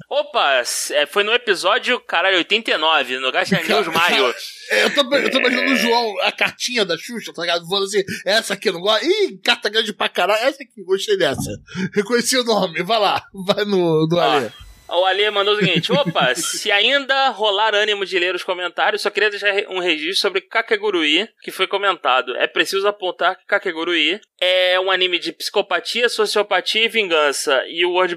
Opa, é, foi no episódio, caralho, 89, no Gacha News Maio. É, Eu tô, eu tô imaginando o João, a cartinha da Xuxa, tá ligado? Falando assim, essa aqui eu não gosto. Ih, carta grande pra caralho. Essa aqui, gostei dessa. Reconheci o nome, vai lá. Vai no do Ó, Ale. O Ale mandou o seguinte: opa, se ainda rolar ânimo de ler os comentários, só queria deixar um registro sobre Kakegurui, que foi comentado. É preciso apontar que Kakegurui é um anime de psicopatia, sociopatia e vingança. E o World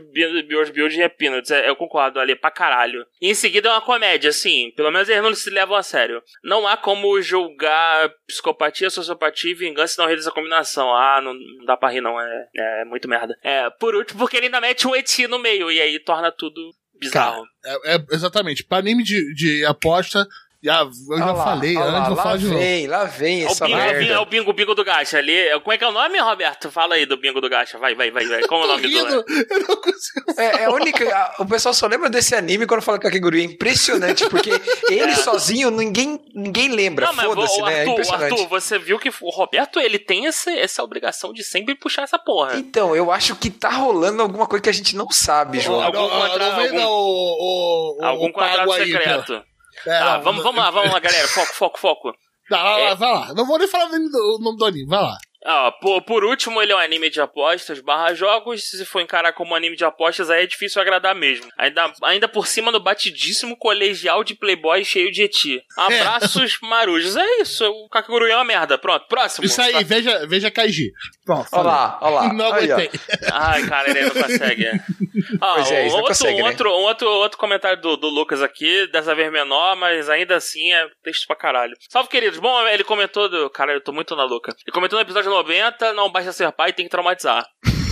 World Building é Peanuts. É, eu concordo, Ale, pra caralho. E em seguida é uma comédia, assim. Pelo menos eles não se levam a sério. Não há como julgar psicopatia, sociopatia e vingança e não rir dessa combinação. Ah, não, não dá pra rir, não. É, é muito merda. É, por último, porque ele ainda mete um eti no meio. E aí torna tudo bizarro. É, é, exatamente. Pra anime de, de aposta, já, eu já lá, falei olha antes, lá, lá falar de novo. vem, lá vem É o, essa bingo, é, o bingo, é merda. o bingo, bingo do gacha ali. É- Como é que é o nome, Roberto? Fala aí do bingo do gacha. Vai, vai, vai, vai. Como é o nome rindo, do. eu não consigo. É, é a única. a- o pessoal só lembra desse anime quando fala Kakegurui. É impressionante, porque ele sozinho ninguém, ninguém lembra. Não, mas Foda-se, o né? É Arthur, o impressionante. Arthur, você viu que o Roberto ele tem essa, essa obrigação de sempre puxar essa porra. Então, eu acho que tá rolando alguma coisa que a gente não sabe, João. Algum vem algum- Algum o pago contrato aí, secreto. É, Tá, não, vamos, vamos lá, vamos lá, galera. Foco, foco, foco. Tá, vai lá, É. vai lá. Não vou nem falar o nome do, anime, vai lá. Ah, por, por último, ele é um anime de apostas barra jogos. Se for encarar como um anime de apostas, aí é difícil agradar mesmo. Ainda, ainda por cima do batidíssimo colegial de playboy cheio de eti. Abraços marujos. É isso, o Kakegurui é uma merda. Pronto, próximo. Isso aí, Tá- veja, veja Kaiji. Pronto, Olha lá, olha lá. Não aguentei. Ai, cara, ele não consegue. Ah, Pois é, não outro, conseguem, um né? outro, um outro, outro comentário do, do Lucas aqui, dessa vez menor, mas ainda assim é texto pra caralho. Salve, queridos. Bom, ele comentou do. Cara, eu tô muito na louca. Ele comentou no episódio 90, não basta ser pai, tem que traumatizar.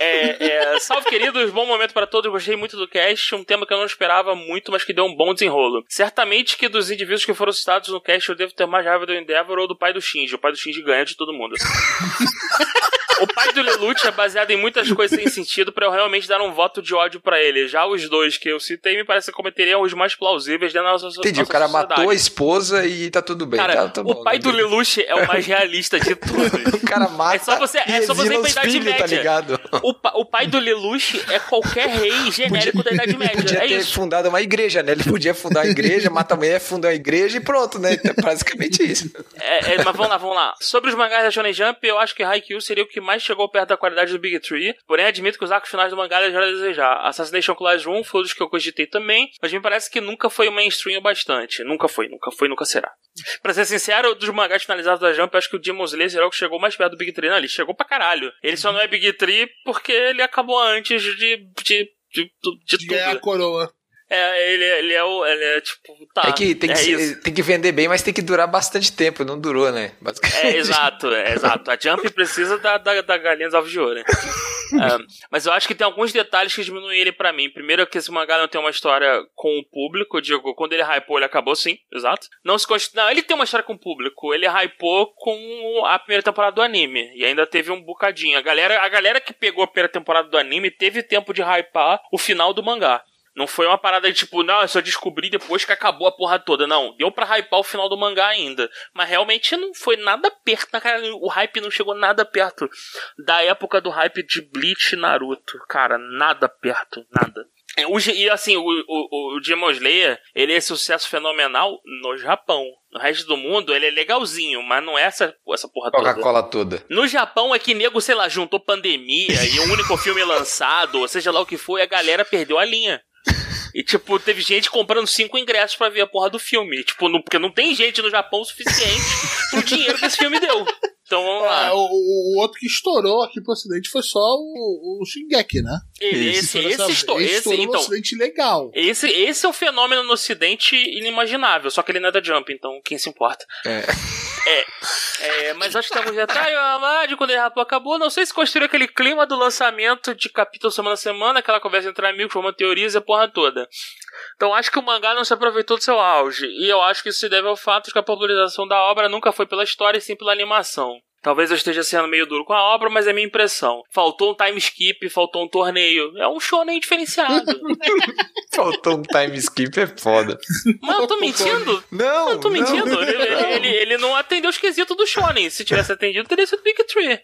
É, é, salve, queridos. Bom momento pra todos. Gostei muito do cast. Um tema que eu não esperava muito, mas que deu um bom desenrolo. Certamente que dos indivíduos que foram citados no cast, eu devo ter mais raiva do Endeavor ou do pai do Shinji. O pai do Shinji ganha de todo mundo. O pai do Lelouch é baseado em muitas coisas sem sentido pra eu realmente dar um voto de ódio pra ele. Já os dois que eu citei me parece que cometeriam os mais plausíveis dentro da nossa Entendi, o nossa cara sociedade. matou a esposa e tá tudo bem. Cara, tá, tá o bom, pai né? do Lelouch é o mais realista de todos. O cara mata É só você- é só você ir pra filhos, tá Média. ligado? O, pa- o pai do Lelouch é qualquer rei genérico da Idade Média. Podia É ter isso. fundado uma igreja, né? Ele podia fundar a igreja, mata a mulher, fundar a igreja e pronto, né? É basicamente isso. É, é, mas vamos lá, vamos lá. Sobre os mangás da Shonen Jump, eu acho que Haikyuu seria o que mais chegou perto da qualidade do Big Tree. Porém, admito que os arcos finais do mangá deixaram a desejar. Assassination Classroom foi um dos que eu cogitei também, mas me parece que nunca foi mainstream o bastante. Nunca foi, nunca foi, nunca será. Pra ser sincero, dos mangás finalizados da Jump, eu acho que o Demon Slayer será o que chegou mais perto do Big Tree. Não, ele chegou pra caralho. Ele só não é Big Tree porque ele acabou antes de, de, de, de, de De ganhar a tudo. coroa. É, ele, ele é o. Ele é tipo. Tá, é que, tem, que é isso. tem que vender bem, mas tem que durar bastante tempo. Não durou, né? Basicamente. É, exato, é, exato. A Jump precisa da, da, da galinha dos ovos de ouro. né? É, mas eu acho que tem alguns detalhes que diminuem ele pra mim. Primeiro é que esse mangá não tem uma história com o público. Digo, quando ele hypou, ele acabou sim, exato. Não se const... Não, ele tem uma história com o público. Ele hypou com a primeira temporada do anime. E ainda teve um bocadinho. A galera, a galera que pegou a primeira temporada do anime teve tempo de hypar o final do mangá. Não foi uma parada de tipo, não, eu só descobri depois que acabou a porra toda. Não, deu pra hypar o final do mangá ainda. Mas realmente não foi nada perto. na Cara, o hype não chegou nada perto da época do hype de Bleach e Naruto. Cara, nada perto, nada. É, e assim, o, o, o Demon Slayer, ele é sucesso fenomenal no Japão. No resto do mundo, ele é legalzinho, mas não é essa, essa porra toda. Coca-Cola toda. No Japão é que nego, sei lá, juntou pandemia e o único filme lançado, ou seja lá o que foi, a galera perdeu a linha. E, tipo, teve gente comprando cinco ingressos pra ver a porra do filme. Tipo, não- porque não tem gente no Japão o suficiente pro dinheiro que esse filme deu. Então vamos É, lá. o, o- o outro que estourou aqui pro ocidente foi só o, o Shingeki, né? Esse, esse, Dessa estou, vez esse, estourou no então, ocidente legal. esse, esse é um fenômeno no ocidente inimaginável, só que ele não é da Jump, então quem se importa? É. É, mas acho que tá muito detalhe, a Amade, quando ele rapou, acabou. Não sei se construiu aquele clima do lançamento de capítulo semana a semana, aquela conversa entre amigos, formando teorias e a porra toda. Então acho que o mangá não se aproveitou do seu auge. E eu acho que isso se deve ao fato de que a popularização da obra nunca foi pela história e sim pela animação. Talvez eu esteja sendo meio duro com a obra, mas é minha impressão. Faltou um time skip, faltou um torneio. É um shonen diferenciado. Faltou um time skip, é foda. mas eu tô mentindo? Não, Eu tô não. mentindo. Ele, ele, ele- ele não atendeu os quesitos do Shonen. Se tivesse atendido, teria sido Big Tree.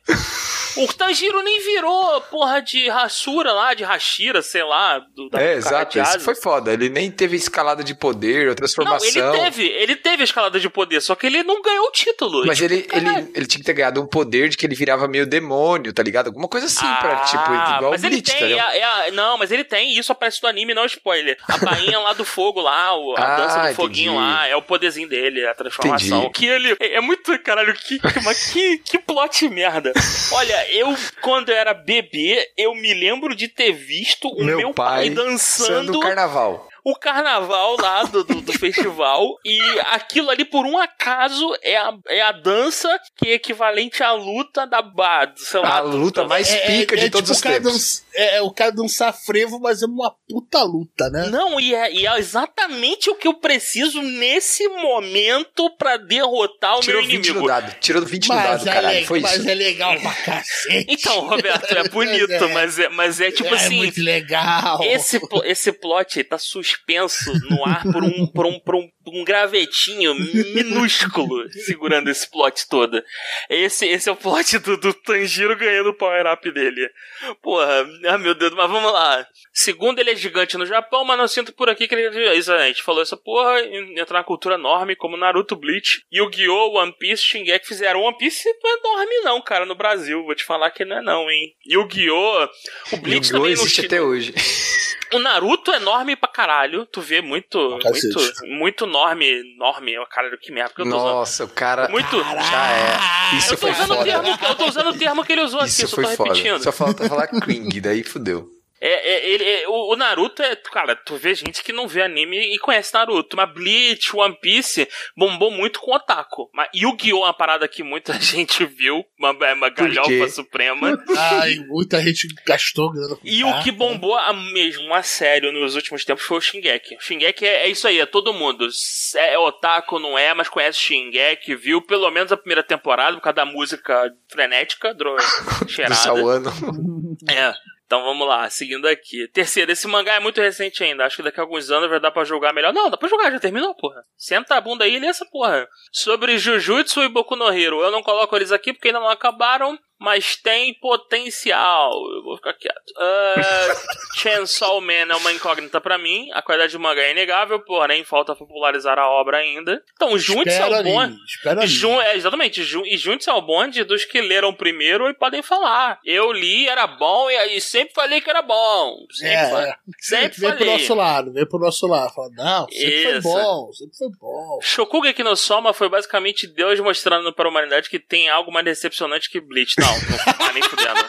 O Tanjiro nem virou porra de Hashura lá, de Hashira, sei lá. Do, da É, exato. Isso foi foda. Ele nem teve escalada de poder ou Não, transformação. ele teve, ele teve a escalada de poder, só que ele não ganhou o título. Mas Tipo, ele, ele, ele tinha que ter ganhado um poder de que ele virava meio demônio, tá ligado? Alguma coisa assim, pra, Ah, tipo, igual mas o ele Bleach, tá tem, ligado? é é não, mas ele tem, isso aparece no anime, não spoiler. A bainha lá do fogo lá, o- a Ah, dança do foguinho entendi. lá, é o poderzinho dele, a transformação. Entendi. Que ele, é, é muito, caralho, que, mas que, que plot merda. Olha, eu, quando eu era bebê, eu me lembro de ter visto o meu, pai, dançando Sando carnaval. O carnaval lá do, do, do festival e aquilo ali por um acaso é a, é a dança que é equivalente à luta da BAD, sei lá. A luta mais É, pica de é todos tipo os tempos. dança- é, é o cara dançar frevo, mas é uma puta luta, né? Não, e é, e é exatamente o que eu preciso nesse momento pra derrotar o Tirou meu 20 no inimigo. dado. Tirou 20 no Mas, dado, é, caralho. le- Foi mas isso. é legal pra cacete. Então, Roberto, é bonito, É. mas é, mas é tipo é assim. muito legal. Esse, esse plot tá suspenso no ar por um, por um, por um, um gravetinho minúsculo segurando esse plot todo. Esse, esse é o plot do, do Tanjiro ganhando o power-up dele. Porra, ah meu Deus, mas vamos lá. Segundo, ele é gigante no Japão, mas não sinto por aqui que ele. Isso, a gente falou essa porra, entra na cultura enorme como Naruto, Bleach, Yu-Gi-Oh!, One Piece, Shingeki fizeram. One Piece não é enorme não, cara, no Brasil. Vou te falar que não é não, hein. Yu-Gi-Oh! O Bleach Yu-Gi-Oh! existe não até hoje. O Naruto é enorme pra caralho. Tu vê muito, muito, muito enorme, enorme. Caralho, que merda que eu tô usando. Nossa, o cara. Muito. Já é. Isso Eu tô, foi usando o foda. termo, eu tô usando o termo que ele usou Isso aqui, eu só foi tô foda. repetindo. Só falta falar Kring, daí fudeu. É, é, ele, é- o, o Naruto é. Cara, tu vê gente que não vê anime e conhece Naruto. Mas Bleach, One Piece bombou muito com Otaku. Mas Yu-Gi-Oh! é uma parada que muita gente viu. Uma, uma galhofa suprema. Ai, muita gente gastou grana com E o que bombou a mesmo, a sério, nos últimos tempos foi o Shingeki. O Shingeki é, é isso aí, é todo mundo. É otaku, não é, mas conhece Shingeki, viu pelo menos a primeira temporada por causa da música frenética, dro... Do cheirada. Sawano. É. Então vamos lá, seguindo aqui. Terceiro, esse mangá é muito recente ainda. Acho que daqui a alguns anos vai dar pra jogar melhor. Não, dá pra jogar, já terminou, porra. Senta a bunda aí e lê essa porra. Sobre Jujutsu e Boku no Hero. Eu não coloco eles aqui porque ainda não acabaram, mas tem potencial. Eu vou ficar quieto. Uh, Chainsaw Man é uma incógnita pra mim. A qualidade do mangá é inegável, porém falta popularizar a obra ainda. Então, junte-se ao bom. ali. Jun, é, exatamente, Jun, e junte-se ao bonde dos que leram primeiro e podem falar. Eu li, era bom, e aí sempre falei que era bom. Sempre, É, fa- é. sempre Vem pro falei. nosso lado, vem pro nosso lado. Fala, não, sempre foi Isso. bom, sempre foi bom. Shokugeki no Soma foi basicamente Deus mostrando para a humanidade que tem algo mais decepcionante que Bleach. Não, não tá nem fudendo.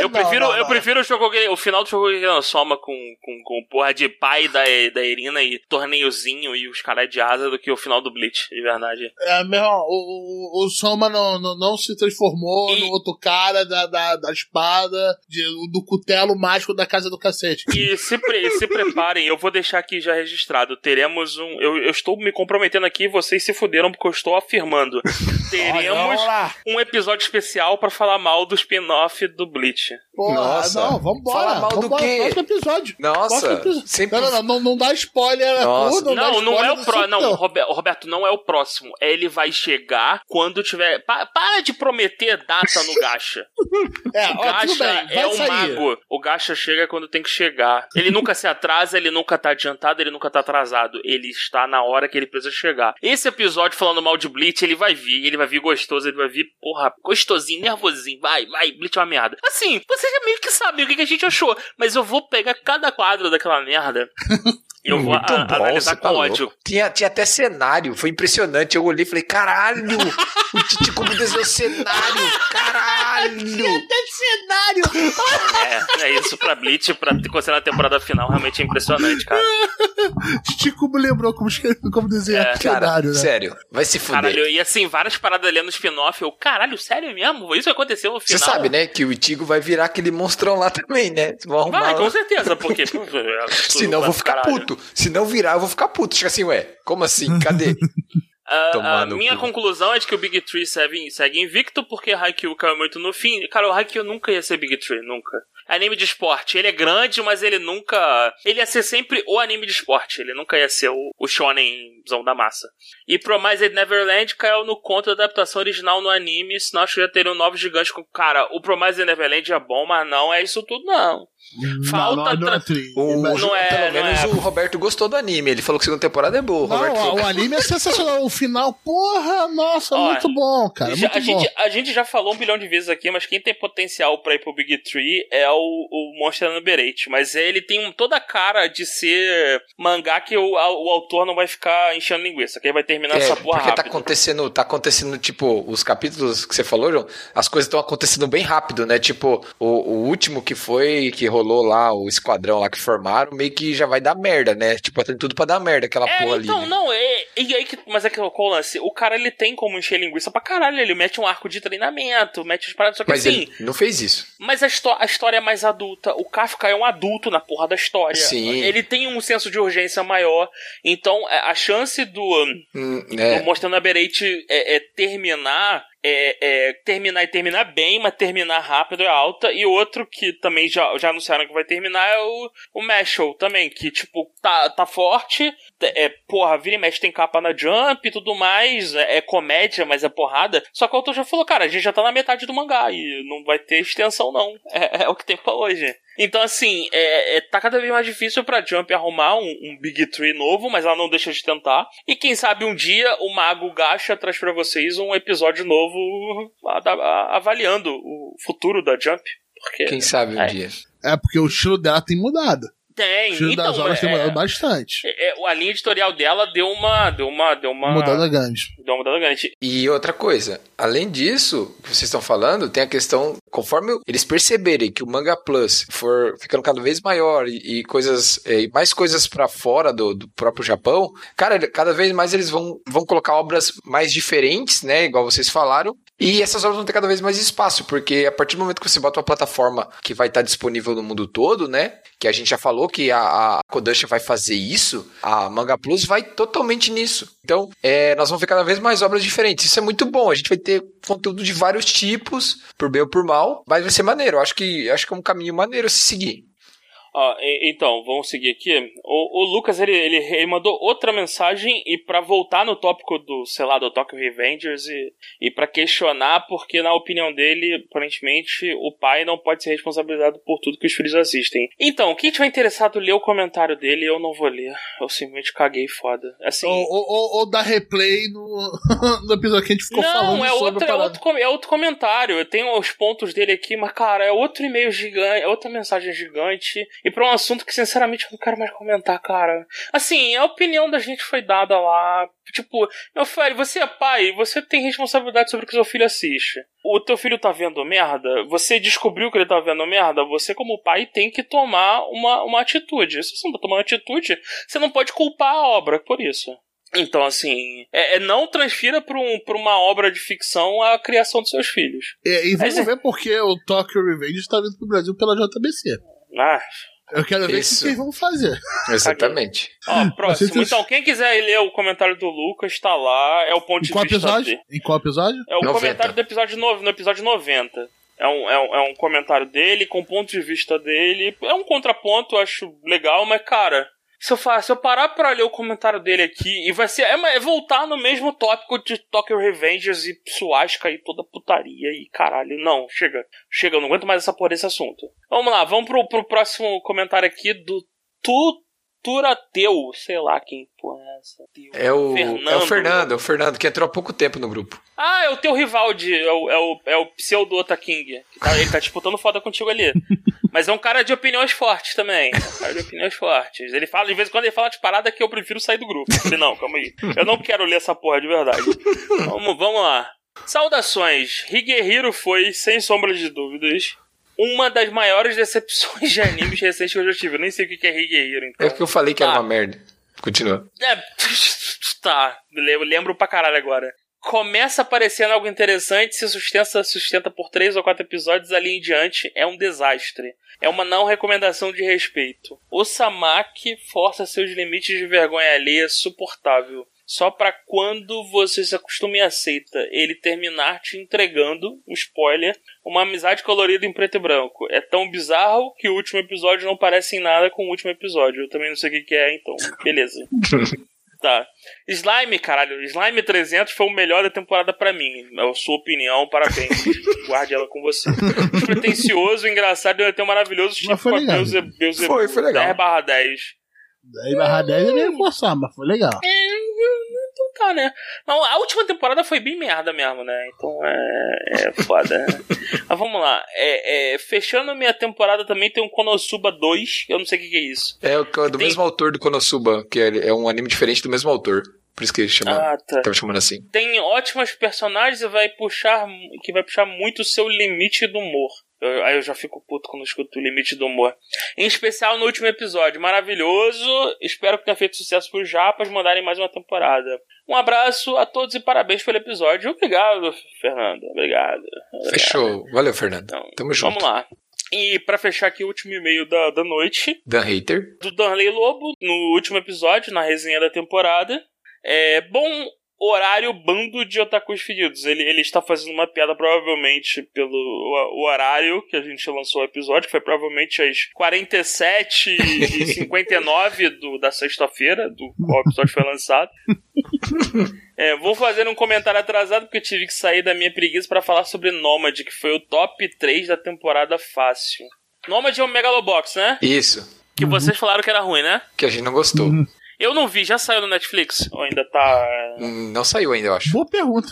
Eu Não, prefiro, não, eu não. prefiro o, Shokugeki, o final do Shokugeki no Soma com, com, com porra de pai da, da Irina e torneiozinho e os caras de asa do que o final do Bleach, de verdade. É, meu irmão, o, o, o Soma não, não, não se transformou E- no outro cara da, da, da espada, de, do cutelo mágico da casa do cacete. E se, pre- se preparem, eu vou deixar aqui já registrado. Teremos um. Eu, eu estou me comprometendo aqui, vocês se fuderam porque eu estou afirmando. Olha, Teremos lá. um episódio especial pra falar mal do spin-off do Bleach. Porra, Nossa. não, vambora. Fala mal do vambora, quê? Próximo episódio. Nossa, Próximo episódio. sempre- Não, não, não, não, não dá spoiler Nossa. tudo, dá Não, não spoiler é o do próximo. Não, Roberto, não é o próximo. É Ele vai chegar quando tiver. Pa- para de prometer data no Gacha. É, O ó, Gacha vai é um sair. mago. O Gacha chega quando tem que chegar. Ele nunca se atrasa, ele nunca tá adiantado, ele nunca tá atrasado. Ele está na hora que ele precisa chegar. Esse episódio falando mal de Bleach, ele vai vir. Ele vai vir gostoso, ele vai vir, porra, gostosinho, nervosinho. Vai, vai, Bleach é uma merda. Assim, você já meio que sabe o que a gente achou. Mas eu vou pegar cada quadro daquela merda. Eu vou Muito a- bom, analisar você tá com louco. ódio. Tinha, tinha até cenário, foi impressionante. Eu olhei e falei, caralho, o Titi como desenhou cenário, caralho. cenário! É, é isso pra Bleach, pra considerar a temporada final, realmente é impressionante, cara. Titi como lembrou como, como desenhar É, Cara, cenário, né? sério, vai se fuder. Caralho, e assim, várias paradas ali no spin-off, eu, caralho, sério mesmo? Isso aconteceu no Você final? sabe, né, que o Itigo vai virar aquele monstrão lá também, né? Vão arrumar Vai, lá. com certeza, porque. é Senão eu vou ficar caralho. puto. Se não virar, eu vou ficar puto. Chega assim, ué, como assim? Cadê? A no minha cu. conclusão é de que o Big Tree segue, segue invicto porque Haikyuu caiu muito no fim. Cara, o Haikyuu nunca ia ser Big Tree, nunca. Anime de esporte, ele é grande, mas ele nunca. Ele ia ser sempre o anime de esporte, ele nunca ia ser o, o shonenzão da massa. E Promised Neverland caiu no conto da adaptação original no anime, senão acho que já teriam novos gigantes com. Cara, o Promised Neverland é bom, mas não é isso tudo, não. Falta não, não, é. O, Mas- Não é- pelo não menos é. o Roberto gostou do anime. Ele falou que a segunda temporada é boa. O Não, falou o anime é sensacional. O final, porra, nossa, Ó, muito bom, cara. Já- Muito a, bom. gente, a gente já falou um bilhão de vezes aqui, mas quem tem potencial pra ir pro Big Tree é o, o Monster Number 8. Mas ele tem um- toda a cara de ser mangá que o, a- o autor não vai ficar enchendo linguiça, que ele vai terminar É, essa porra porque tá rápido. acontecendo, tá acontecendo, tipo, os capítulos que você falou, João, as coisas estão acontecendo bem rápido, né? Tipo, o, o último que foi, que rolou lá, o esquadrão lá que formaram, meio que já vai dar merda, né? Tipo, tem tudo pra dar merda aquela É, porra então, ali. né? não, é, e aí que, mas é que qual o lance? O cara ele tem como encher linguiça pra caralho, ele mete um arco de treinamento, mete as paradas, só que Mas assim, ele não fez isso. Mas a, a história é mais adulta. O Kafka é um adulto na porra da história. Sim. Ele tem um senso de urgência maior. Então, a chance do, Hum, do é. Monster Number 8 é, é terminar. É, é terminar e terminar bem, mas terminar rápido é alta. E outro que também já, já anunciaram que vai terminar é o, o Mashal também, que, tipo, tá, tá forte. É, porra, vira e mexe tem capa na Jump e tudo mais. É, é comédia, mas é porrada. Só que o autor já falou, cara, a gente já tá na metade do mangá e não vai ter extensão, não. É, é o que tem pra hoje. Então, assim, é, é- tá cada vez mais difícil pra Jump arrumar um, um Big Tree novo, mas ela não deixa de tentar. E quem sabe um dia o Mago Gacha traz pra vocês um episódio novo a- a- avaliando o futuro da Jump. Porque Quem sabe um É. dia. É porque o estilo dela tem mudado. Tem. Tiro das Então, Horas tem é, mudado bastante. é, a linha editorial dela deu uma. Deu uma. Deu uma. Mudada grande. Deu uma mudada grande. E outra coisa, além disso, que vocês estão falando, tem a questão, conforme eles perceberem que o Manga Plus for ficando cada vez maior e, e coisas, é, e mais coisas pra fora do, do próprio Japão, cara, cada vez mais eles vão, vão colocar obras mais diferentes, né, igual vocês falaram, e essas obras vão ter cada vez mais espaço, porque a partir do momento que você bota uma plataforma que vai estar disponível no mundo todo, né? Que a gente já falou que a, a Kodansha vai fazer isso, a Manga Plus vai totalmente nisso. Então, é, nós vamos ver cada vez mais obras diferentes. Isso é muito bom. A gente vai ter conteúdo de vários tipos, por bem ou por mal, mas vai ser maneiro. Eu acho que, acho que é um caminho maneiro a se seguir. E- então, vamos seguir aqui. O, o Lucas, ele, ele, ele mandou outra mensagem e pra voltar no tópico do, sei lá, do Tokyo Revengers e, e para questionar, porque na opinião dele, aparentemente, o pai não pode ser responsabilizado por tudo que os filhos assistem. Então, quem tiver interessado, lê o comentário dele, eu não vou ler. Eu simplesmente caguei foda. Assim... Ou, ou, ou- dar replay no, no episódio que a gente ficou não, falando é sobre é, outro, é outro comentário. Eu tenho os pontos dele aqui, mas, cara, é outro e-mail gigante, é outra mensagem gigante. E pra um assunto que, sinceramente, eu não quero mais comentar, cara. Assim, a opinião da gente foi dada lá. Tipo, meu filho, você é pai, você tem responsabilidade sobre o que seu filho assiste. O teu filho tá vendo merda, você descobriu que ele tá vendo merda, você, como pai, tem que tomar uma, uma atitude. Se você não tá tomando atitude, você não pode culpar a obra por isso. Então, assim, é, é não transfira pra, um, pra uma obra de ficção a criação dos seus filhos. É, e vamos Mas ver porque o Tokyo Revenge está vindo pro Brasil pela JBC. Ah, Eu quero ver o que Isso. que eles vão fazer. Exatamente. ó, próximo. Então, quem quiser ler o comentário do Lucas, tá lá. É o ponto Em de qual vista episódio? dele. Em qual episódio? É o 90. comentário do episódio no, no episódio 90. É um, é, um, é um comentário dele, com ponto de vista dele. É um contraponto, eu acho legal, mas, cara, se eu, fa- se eu parar pra ler o comentário dele aqui, e vai ser. É, é voltar no mesmo tópico de Tokyo Revengers e Suasca e toda putaria e caralho. Não, chega. Chega, eu não aguento mais essa porra desse assunto. Vamos lá, vamos pro, pro próximo comentário aqui do Tu. Turateu, sei lá quem porra é essa. Teu. É o Fernando. é o Fernando, é o Fernando, que entrou há pouco tempo no grupo. Ah, é o teu rival de. É o, é o, é o pseudo Ota King. Que tá- ele tá disputando foda contigo ali. Mas é um cara de opiniões fortes também. É um cara de opiniões fortes. Ele fala, de vez em quando ele fala de parada que eu prefiro sair do grupo. Eu falei, não, calma aí. Eu não quero ler essa porra de verdade. Vamos, vamos lá. Saudações. Higehiro foi, sem sombra de dúvidas, uma das maiores decepções de animes recentes que eu já tive. Eu nem sei o que é Higehiro, então. É porque eu falei que era Ah. uma merda. Continua. É, tá, eu lembro pra caralho agora. Começa aparecendo algo interessante, se sustenta, sustenta por três ou quatro episódios ali em diante, é um desastre. É uma não recomendação de respeito. O Samaki força seus limites de vergonha alheia suportável. Só pra quando você se acostuma e aceita ele terminar te entregando, um spoiler, uma amizade colorida em preto e branco. É tão bizarro que o último episódio não parece em nada com o último episódio. Eu também não sei o que que é, então, beleza. Tá. Slime, caralho. Slime 300 foi o melhor da temporada pra mim. É a sua opinião, parabéns. Guarde ela com você. Pretencioso, engraçado e até um maravilhoso tipo foi legal. Beelze- Beelze- Foi, foi legal. 10 barra 10. Daí barra 10 é meio forçar, mas foi legal. É, então tá, né? Não, a última temporada foi bem merda mesmo, né? Então é, é foda. né? Mas vamos lá. É, é, fechando a minha temporada também tem um Konosuba 2. Eu não sei o que, que é isso. É o do Tem- mesmo autor do Konosuba, que é, é um anime diferente do mesmo autor. Por isso que ele chama, Ah, tá. tava chamando assim. tem ótimos personagens e vai puxar que vai puxar muito o seu limite do humor. Eu- aí eu já fico puto quando escuto o limite do humor. Em especial no último episódio. Maravilhoso. Espero que tenha feito sucesso pros japas mandarem mais uma temporada. Um abraço a todos e parabéns pelo episódio. Obrigado, Fernando. Obrigado. Fechou. Valeu, Fernando. Então, Tamo junto. Vamos lá. E pra fechar aqui o último e-mail da, da noite, Dan Hater. do Danley Lobo, no último episódio, na resenha da temporada. É bom horário bando de otakus fedidos. Ele, ele está fazendo uma piada provavelmente pelo o, o horário que a gente lançou o episódio, que foi provavelmente às 47 e 59 do, da sexta-feira, do qual o episódio foi lançado. É, vou fazer um comentário atrasado porque eu tive que sair da minha preguiça para falar sobre Nomad, que foi o top 3 da temporada fácil. Nomad é um Megalobox, né? Isso. Que vocês falaram que era ruim, né? Que a gente não gostou. Uhum. Eu não vi, já saiu no Netflix? Ou ainda tá. Hum, Não saiu ainda, eu acho. Boa pergunta.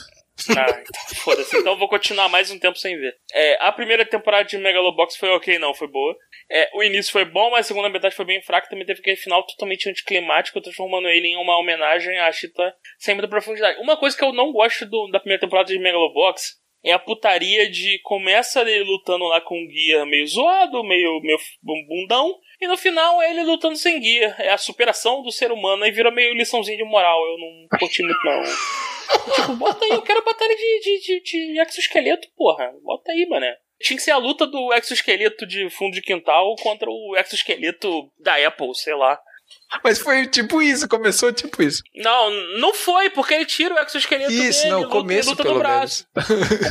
Ah, então foda-se. Então eu vou continuar mais um tempo sem ver. É, a primeira temporada de Megalobox foi ok, não, foi boa. É, o início foi bom, mas a segunda metade foi bem fraca. Também teve aquele final totalmente anticlimático, transformando ele em uma homenagem à Chita sem muita profundidade. Uma coisa que eu não gosto do- da primeira temporada de Megalobox é a putaria de começa ele lutando lá com um guia meio zoado, meio, meio bundão, e no final é ele lutando sem guia. É a superação do ser humano e vira meio liçãozinha de moral. Eu não curti muito, não. tipo, bota aí, eu quero batalha de, de, de, de exoesqueleto, porra. Bota aí, mané. Tinha que ser a luta do exoesqueleto de fundo de quintal contra o exoesqueleto da Apple, sei lá. Mas foi tipo isso, começou tipo isso. Não, não foi, porque ele tira o exoesqueleto Isso, dele, não, luta, começo luta pelo do braço.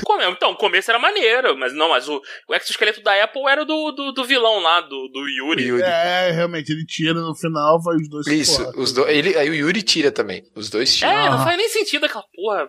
Come- Então, o começo era maneiro, mas não, mas o, o exoesqueleto da Apple era do, do, do vilão lá, do, do Yuri. Yuri. É, realmente, ele tira no final, vai os dois Isso, porra. os dois. Ele, aí o Yuri tira também. Os dois tiram. É, não Aham. faz nem sentido aquela porra.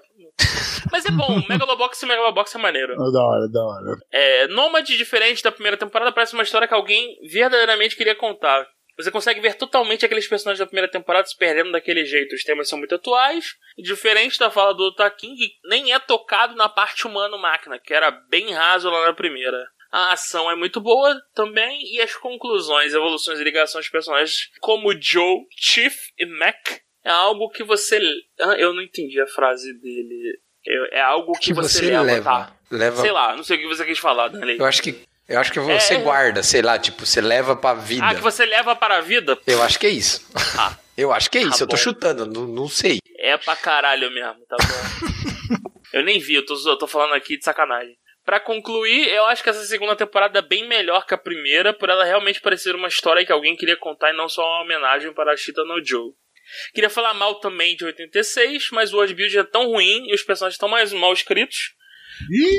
Mas é bom, Megalobox e Megalobox é maneiro. É da hora, da hora. É, Nômade, diferente da primeira temporada, parece uma história que alguém verdadeiramente queria contar. Você consegue ver totalmente aqueles personagens da primeira temporada se perdendo daquele jeito. Os temas são muito atuais. Diferente da fala do Otaking, que nem é tocado na parte humano-máquina, que era bem raso lá na primeira. A ação é muito boa também, e as conclusões, evoluções e ligações de personagens como Joe, Chief e Mac é algo que você. Ah, eu não entendi a frase dele. É, algo que, que você, você leva, leva. tá? Leva. Sei lá, não sei o que você quis falar, Danley. Eu acho que. Eu acho que você É. guarda, sei lá, tipo, você leva pra vida. Ah, que você leva para a vida? Eu acho que é isso. Ah. Eu acho que é Tá isso. eu tô bom. chutando, não, não sei. É pra caralho mesmo, tá bom? eu nem vi, eu tô, eu tô falando aqui de sacanagem. Pra concluir, eu acho que essa segunda temporada é bem melhor que a primeira, por ela realmente parecer uma história que alguém queria contar e não só uma homenagem para a Cheetah no Joe. Queria falar mal também de 86, mas o worldbuild é tão ruim e os personagens estão mais mal escritos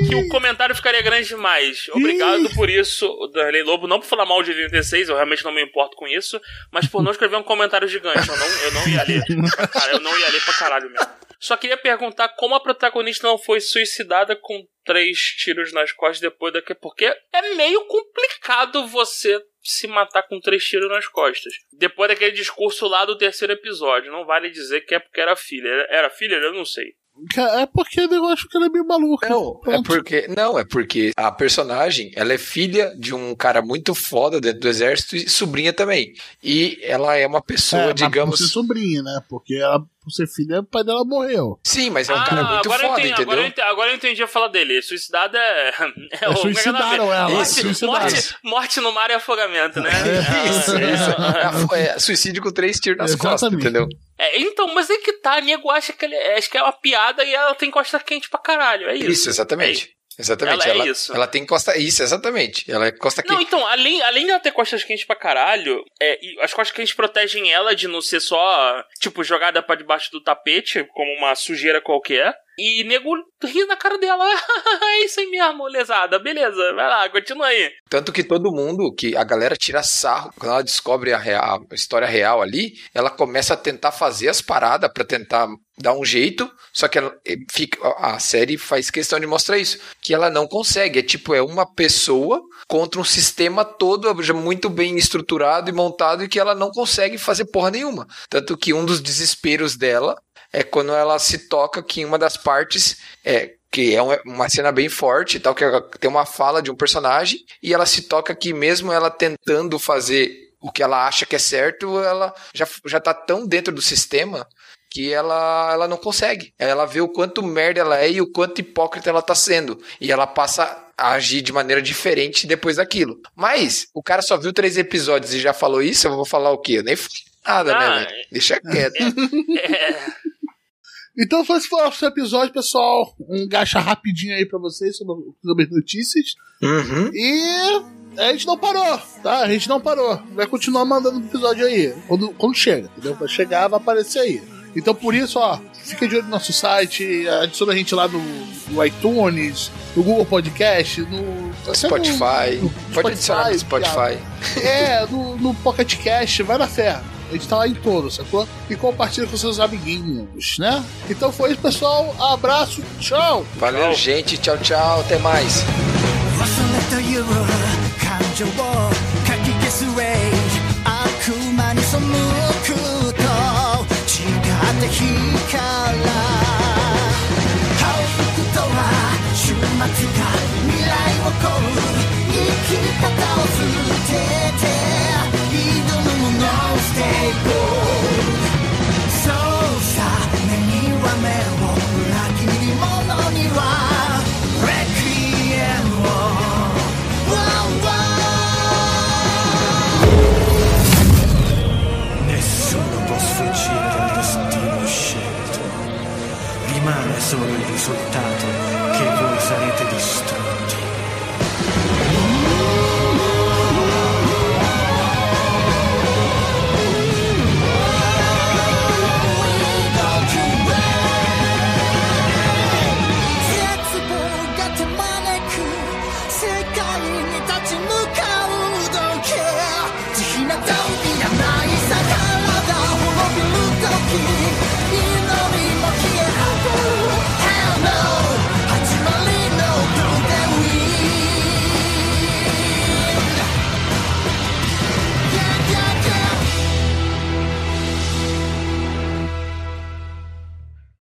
que o comentário ficaria grande demais. Obrigado por isso, Darley Lobo, não por falar mal de 86, eu realmente não me importo com isso, mas por não escrever um comentário gigante. Eu não, eu não ia ler. Cara, eu não ia ler pra caralho mesmo. Só queria perguntar como a protagonista não foi suicidada com três tiros nas costas depois daqui. Porque é meio complicado você se matar com três tiros nas costas. Depois daquele discurso lá do terceiro episódio. Não vale dizer que é porque era filha. Era filha? Eu não sei. É porque eu acho que ela é meio maluca. Não, é porque. Não, é porque a personagem, ela é filha de um cara muito foda dentro do exército e sobrinha também. E ela é uma pessoa, É, mas digamos. Por ser sobrinha, né? Porque ela, por ser filha, o pai dela morreu. Sim, mas é um cara muito foda, entendi, entendeu? Agora eu, entendi, agora eu entendi a fala dele. Suicidada é. é o- suicidaram ela, Morte, suicidaram. morte, morte no mar e afogamento, né? Isso, Ah, isso. É, é suicídio com três tiros nas costas, Exatamente. entendeu? É, então, mas é que tá, nego acha que, ele, acho que é uma piada e ela tem costa quente pra caralho. É isso. Isso, exatamente. Exatamente. Ela é ela, isso. ela tem costa. Isso, exatamente. Ela é costa Não, quente. então, além, além de ela ter costas quentes pra caralho, é, as costas quentes protegem ela de não ser só, tipo, jogada pra debaixo do tapete, como uma sujeira qualquer. E nego ri na cara dela. é isso aí mesmo, lesada. Beleza, vai lá, continua aí. Tanto que todo mundo, que a galera tira sarro, quando ela descobre a, real- a história real ali, ela começa a tentar fazer as paradas pra tentar dar um jeito, só que ela, fica, a série faz questão de mostrar isso, que ela não consegue, é tipo, é uma pessoa contra um sistema todo muito bem estruturado e montado e que ela não consegue fazer porra nenhuma. Tanto que um dos desesperos dela é quando ela se toca que em uma das partes é que é uma- cena bem forte tal, que tem uma fala de um personagem, e ela se toca que mesmo ela tentando fazer o que ela acha que é certo, ela já, já tá tão dentro do sistema que ela, ela não consegue. Ela vê o quanto merda ela é e o quanto hipócrita ela tá sendo. E ela passa a agir de maneira diferente depois daquilo. Mas, o cara só viu três episódios e já falou isso, eu vou falar o quê? Eu nem falei nada, Ah, né? Deixa quieto. É, Então foi esse o nosso episódio, pessoal. Um gacha rapidinho aí pra vocês sobre, sobre as notícias. Uhum. E a gente não parou, tá? A gente não parou. Vai continuar mandando episódio aí. Quando, quando chega, entendeu? Vai chegar, vai aparecer aí. Então por isso, ó, fica de olho no nosso site, adiciona a gente lá no, no iTunes, no Google Podcast, no. até Spotify. no- no Pode adicionar no Spotify. É, no, no Pocket Cast, vai na fé. A gente tá lá em todos, sacou? E compartilha com seus amiguinhos, né? Então foi isso, pessoal. Abraço, tchau! Valeu, tchau. gente. Tchau, tchau. Até mais.「未来をこう生き方をする」risultato che voi sarete distrutti.